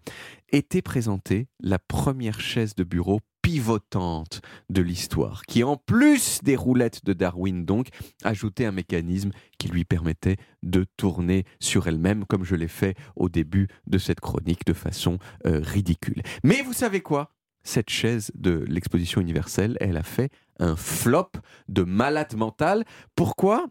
était présentée la première chaise de bureau pivotante de l'histoire, qui en plus des roulettes de Darwin donc, ajoutait un mécanisme qui lui permettait de tourner sur elle-même, comme je l'ai fait au début de cette chronique de façon euh, ridicule. Mais vous savez quoi? Cette chaise de l'exposition universelle, elle a fait un flop de malade mental. Pourquoi?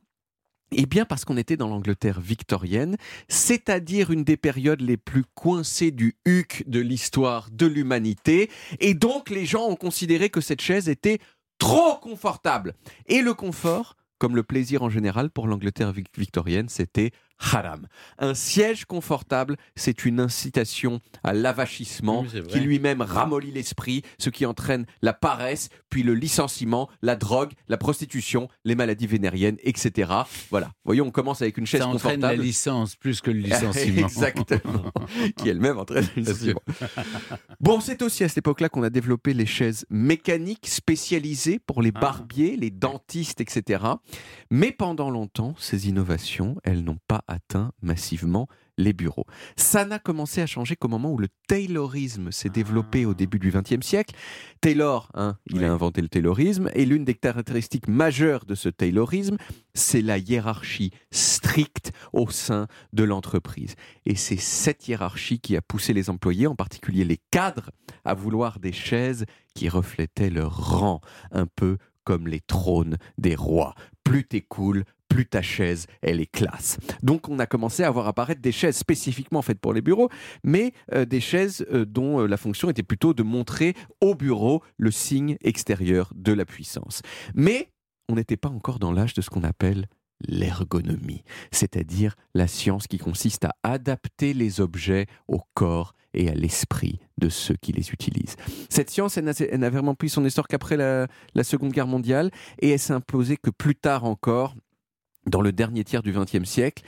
Eh bien parce qu'on était dans l'Angleterre victorienne, c'est-à-dire une des périodes les plus coincées du huc de l'histoire de l'humanité, et donc les gens ont considéré que cette chaise était trop confortable. Et le confort, comme le plaisir en général pour l'Angleterre vic- victorienne, c'était haram. Un siège confortable, c'est une incitation à l'avachissement Oui, qui lui-même ramollit l'esprit, ce qui entraîne la paresse, puis le licenciement, la drogue, la prostitution, les maladies vénériennes, etc. Voilà. Voyons, on commence avec une chaise Ça entraîne la licence plus que le licenciement. Exactement. qui elle-même entraîne le licenciement. Bon, c'est aussi à cette époque-là qu'on a développé les chaises mécaniques spécialisées pour les barbiers, les dentistes, etc. Mais pendant longtemps, ces innovations, elles n'ont pas atteint massivement les bureaux. Ça n'a commencé à changer qu'au moment où le taylorisme s'est développé au début du XXe siècle. Taylor, hein, il a inventé le taylorisme, et l'une des caractéristiques majeures de ce taylorisme, c'est la hiérarchie stricte au sein de l'entreprise. Et c'est cette hiérarchie qui a poussé les employés, en particulier les cadres, à vouloir des chaises qui reflétaient leur rang, un peu comme les trônes des rois. Plus t'es cool, plus ta chaise, elle est classe. Donc on a commencé à voir apparaître des chaises spécifiquement faites pour les bureaux, mais euh, des chaises euh, dont euh, la fonction était plutôt de montrer au bureau le signe extérieur de la puissance. Mais on n'était pas encore dans l'âge de ce qu'on appelle l'ergonomie, c'est-à-dire la science qui consiste à adapter les objets au corps et à l'esprit de ceux qui les utilisent. Cette science, elle n'a vraiment pris son essor qu'après la, la Seconde Guerre mondiale et elle s'est imposée que plus tard encore, dans le dernier tiers du XXe siècle.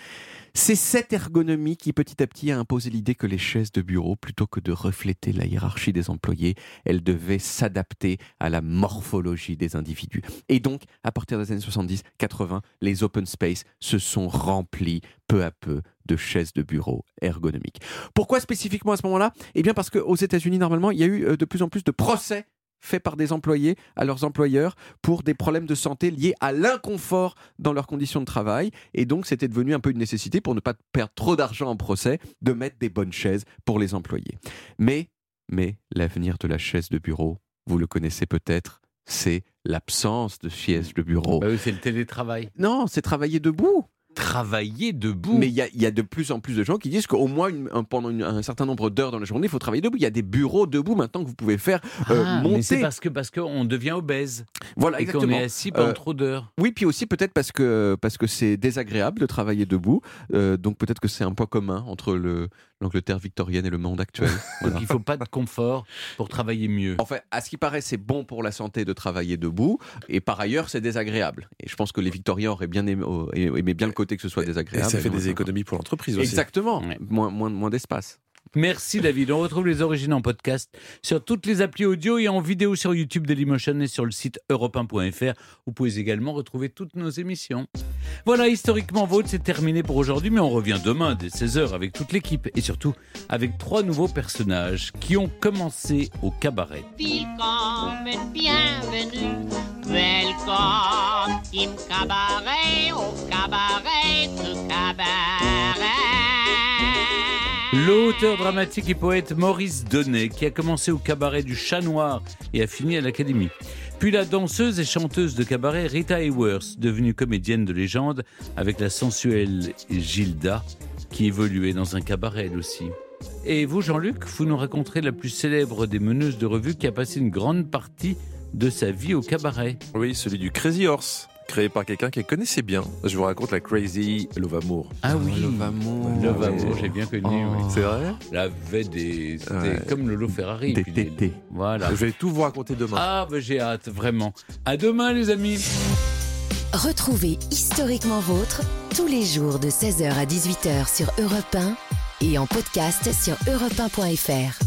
C'est cette ergonomie qui petit à petit a imposé l'idée que les chaises de bureau, plutôt que de refléter la hiérarchie des employés, elles devaient s'adapter à la morphologie des individus. Et donc, à partir des années 70-80, les open space se sont remplis peu à peu de chaises de bureau ergonomiques. Pourquoi spécifiquement à ce moment-là? Eh bien parce qu'aux États-Unis, normalement, il y a eu euh, de plus en plus de procès faits par des employés à leurs employeurs pour des problèmes de santé liés à l'inconfort dans leurs conditions de travail. Et donc, c'était devenu un peu une nécessité pour ne pas perdre trop d'argent en procès de mettre des bonnes chaises pour les employés. Mais, mais l'avenir de la chaise de bureau, vous le connaissez peut-être, c'est l'absence de chaise de bureau. Bah oui, c'est le télétravail. Non, c'est travailler debout. Travailler debout. Mais il y, a- il y a de plus en plus de gens qui disent qu'au moins une- un- pendant une- un certain nombre d'heures dans la journée, il faut travailler debout. Il y a des bureaux debout maintenant que vous pouvez faire euh, Ah, mais c'est monter. parce que parce qu'on devient obèse. Voilà, et qu'on est assis pendant Euh, trop d'heures. Oui, puis aussi peut-être parce que parce que c'est désagréable de travailler debout. Euh, donc peut-être que c'est un point commun entre le l'Angleterre victorienne et le monde actuel. Donc il faut pas de confort pour travailler mieux. Enfin, à ce qui paraît, c'est bon pour la santé de travailler debout, et par ailleurs, c'est désagréable. Et je pense que les Victoriens auraient bien aimé, aimé bien le côté que ce soit Et désagréable. ça fait des économies pour l'entreprise aussi. Exactement. Ouais. Moins, moins, moins d'espace. Merci David. On retrouve les origines en podcast sur toutes les applis audio et en vidéo sur YouTube Dailymotion et sur le site europe1.fr. Vous pouvez également retrouver toutes nos émissions. Voilà, historiquement vôtre, c'est terminé pour aujourd'hui, mais on revient demain dès 16h avec toute l'équipe et surtout avec trois nouveaux personnages qui ont commencé au cabaret. Bienvenue, welcome au. L'auteur dramatique et poète Maurice Donnet, qui a commencé au cabaret du Chat Noir et a fini à l'Académie. Puis la danseuse et chanteuse de cabaret Rita Hayworth, devenue comédienne de légende avec la sensuelle Gilda, qui évoluait dans un cabaret elle aussi. Et vous, Jean-Luc, vous nous raconterez la plus célèbre des meneuses de revue qui a passé une grande partie de sa vie au cabaret. Oui, celui du Crazy Horse, créé par quelqu'un qu'elle connaissait bien. Je vous raconte la Crazy Love Amour. Ah oui, Love Amour. Love Amour, j'ai bien connu. Oh. oui. C'est vrai Elle avait des, c'était Ouais. comme Lolo Ferrari. Des puis les- tétés. Voilà. Je vais tout vous raconter demain. Ah, bah, j'ai hâte, vraiment. À demain, les amis. Retrouvez Historiquement Vôtre tous les jours de 16h à 18h sur Europe 1 et en podcast sur europe1.fr.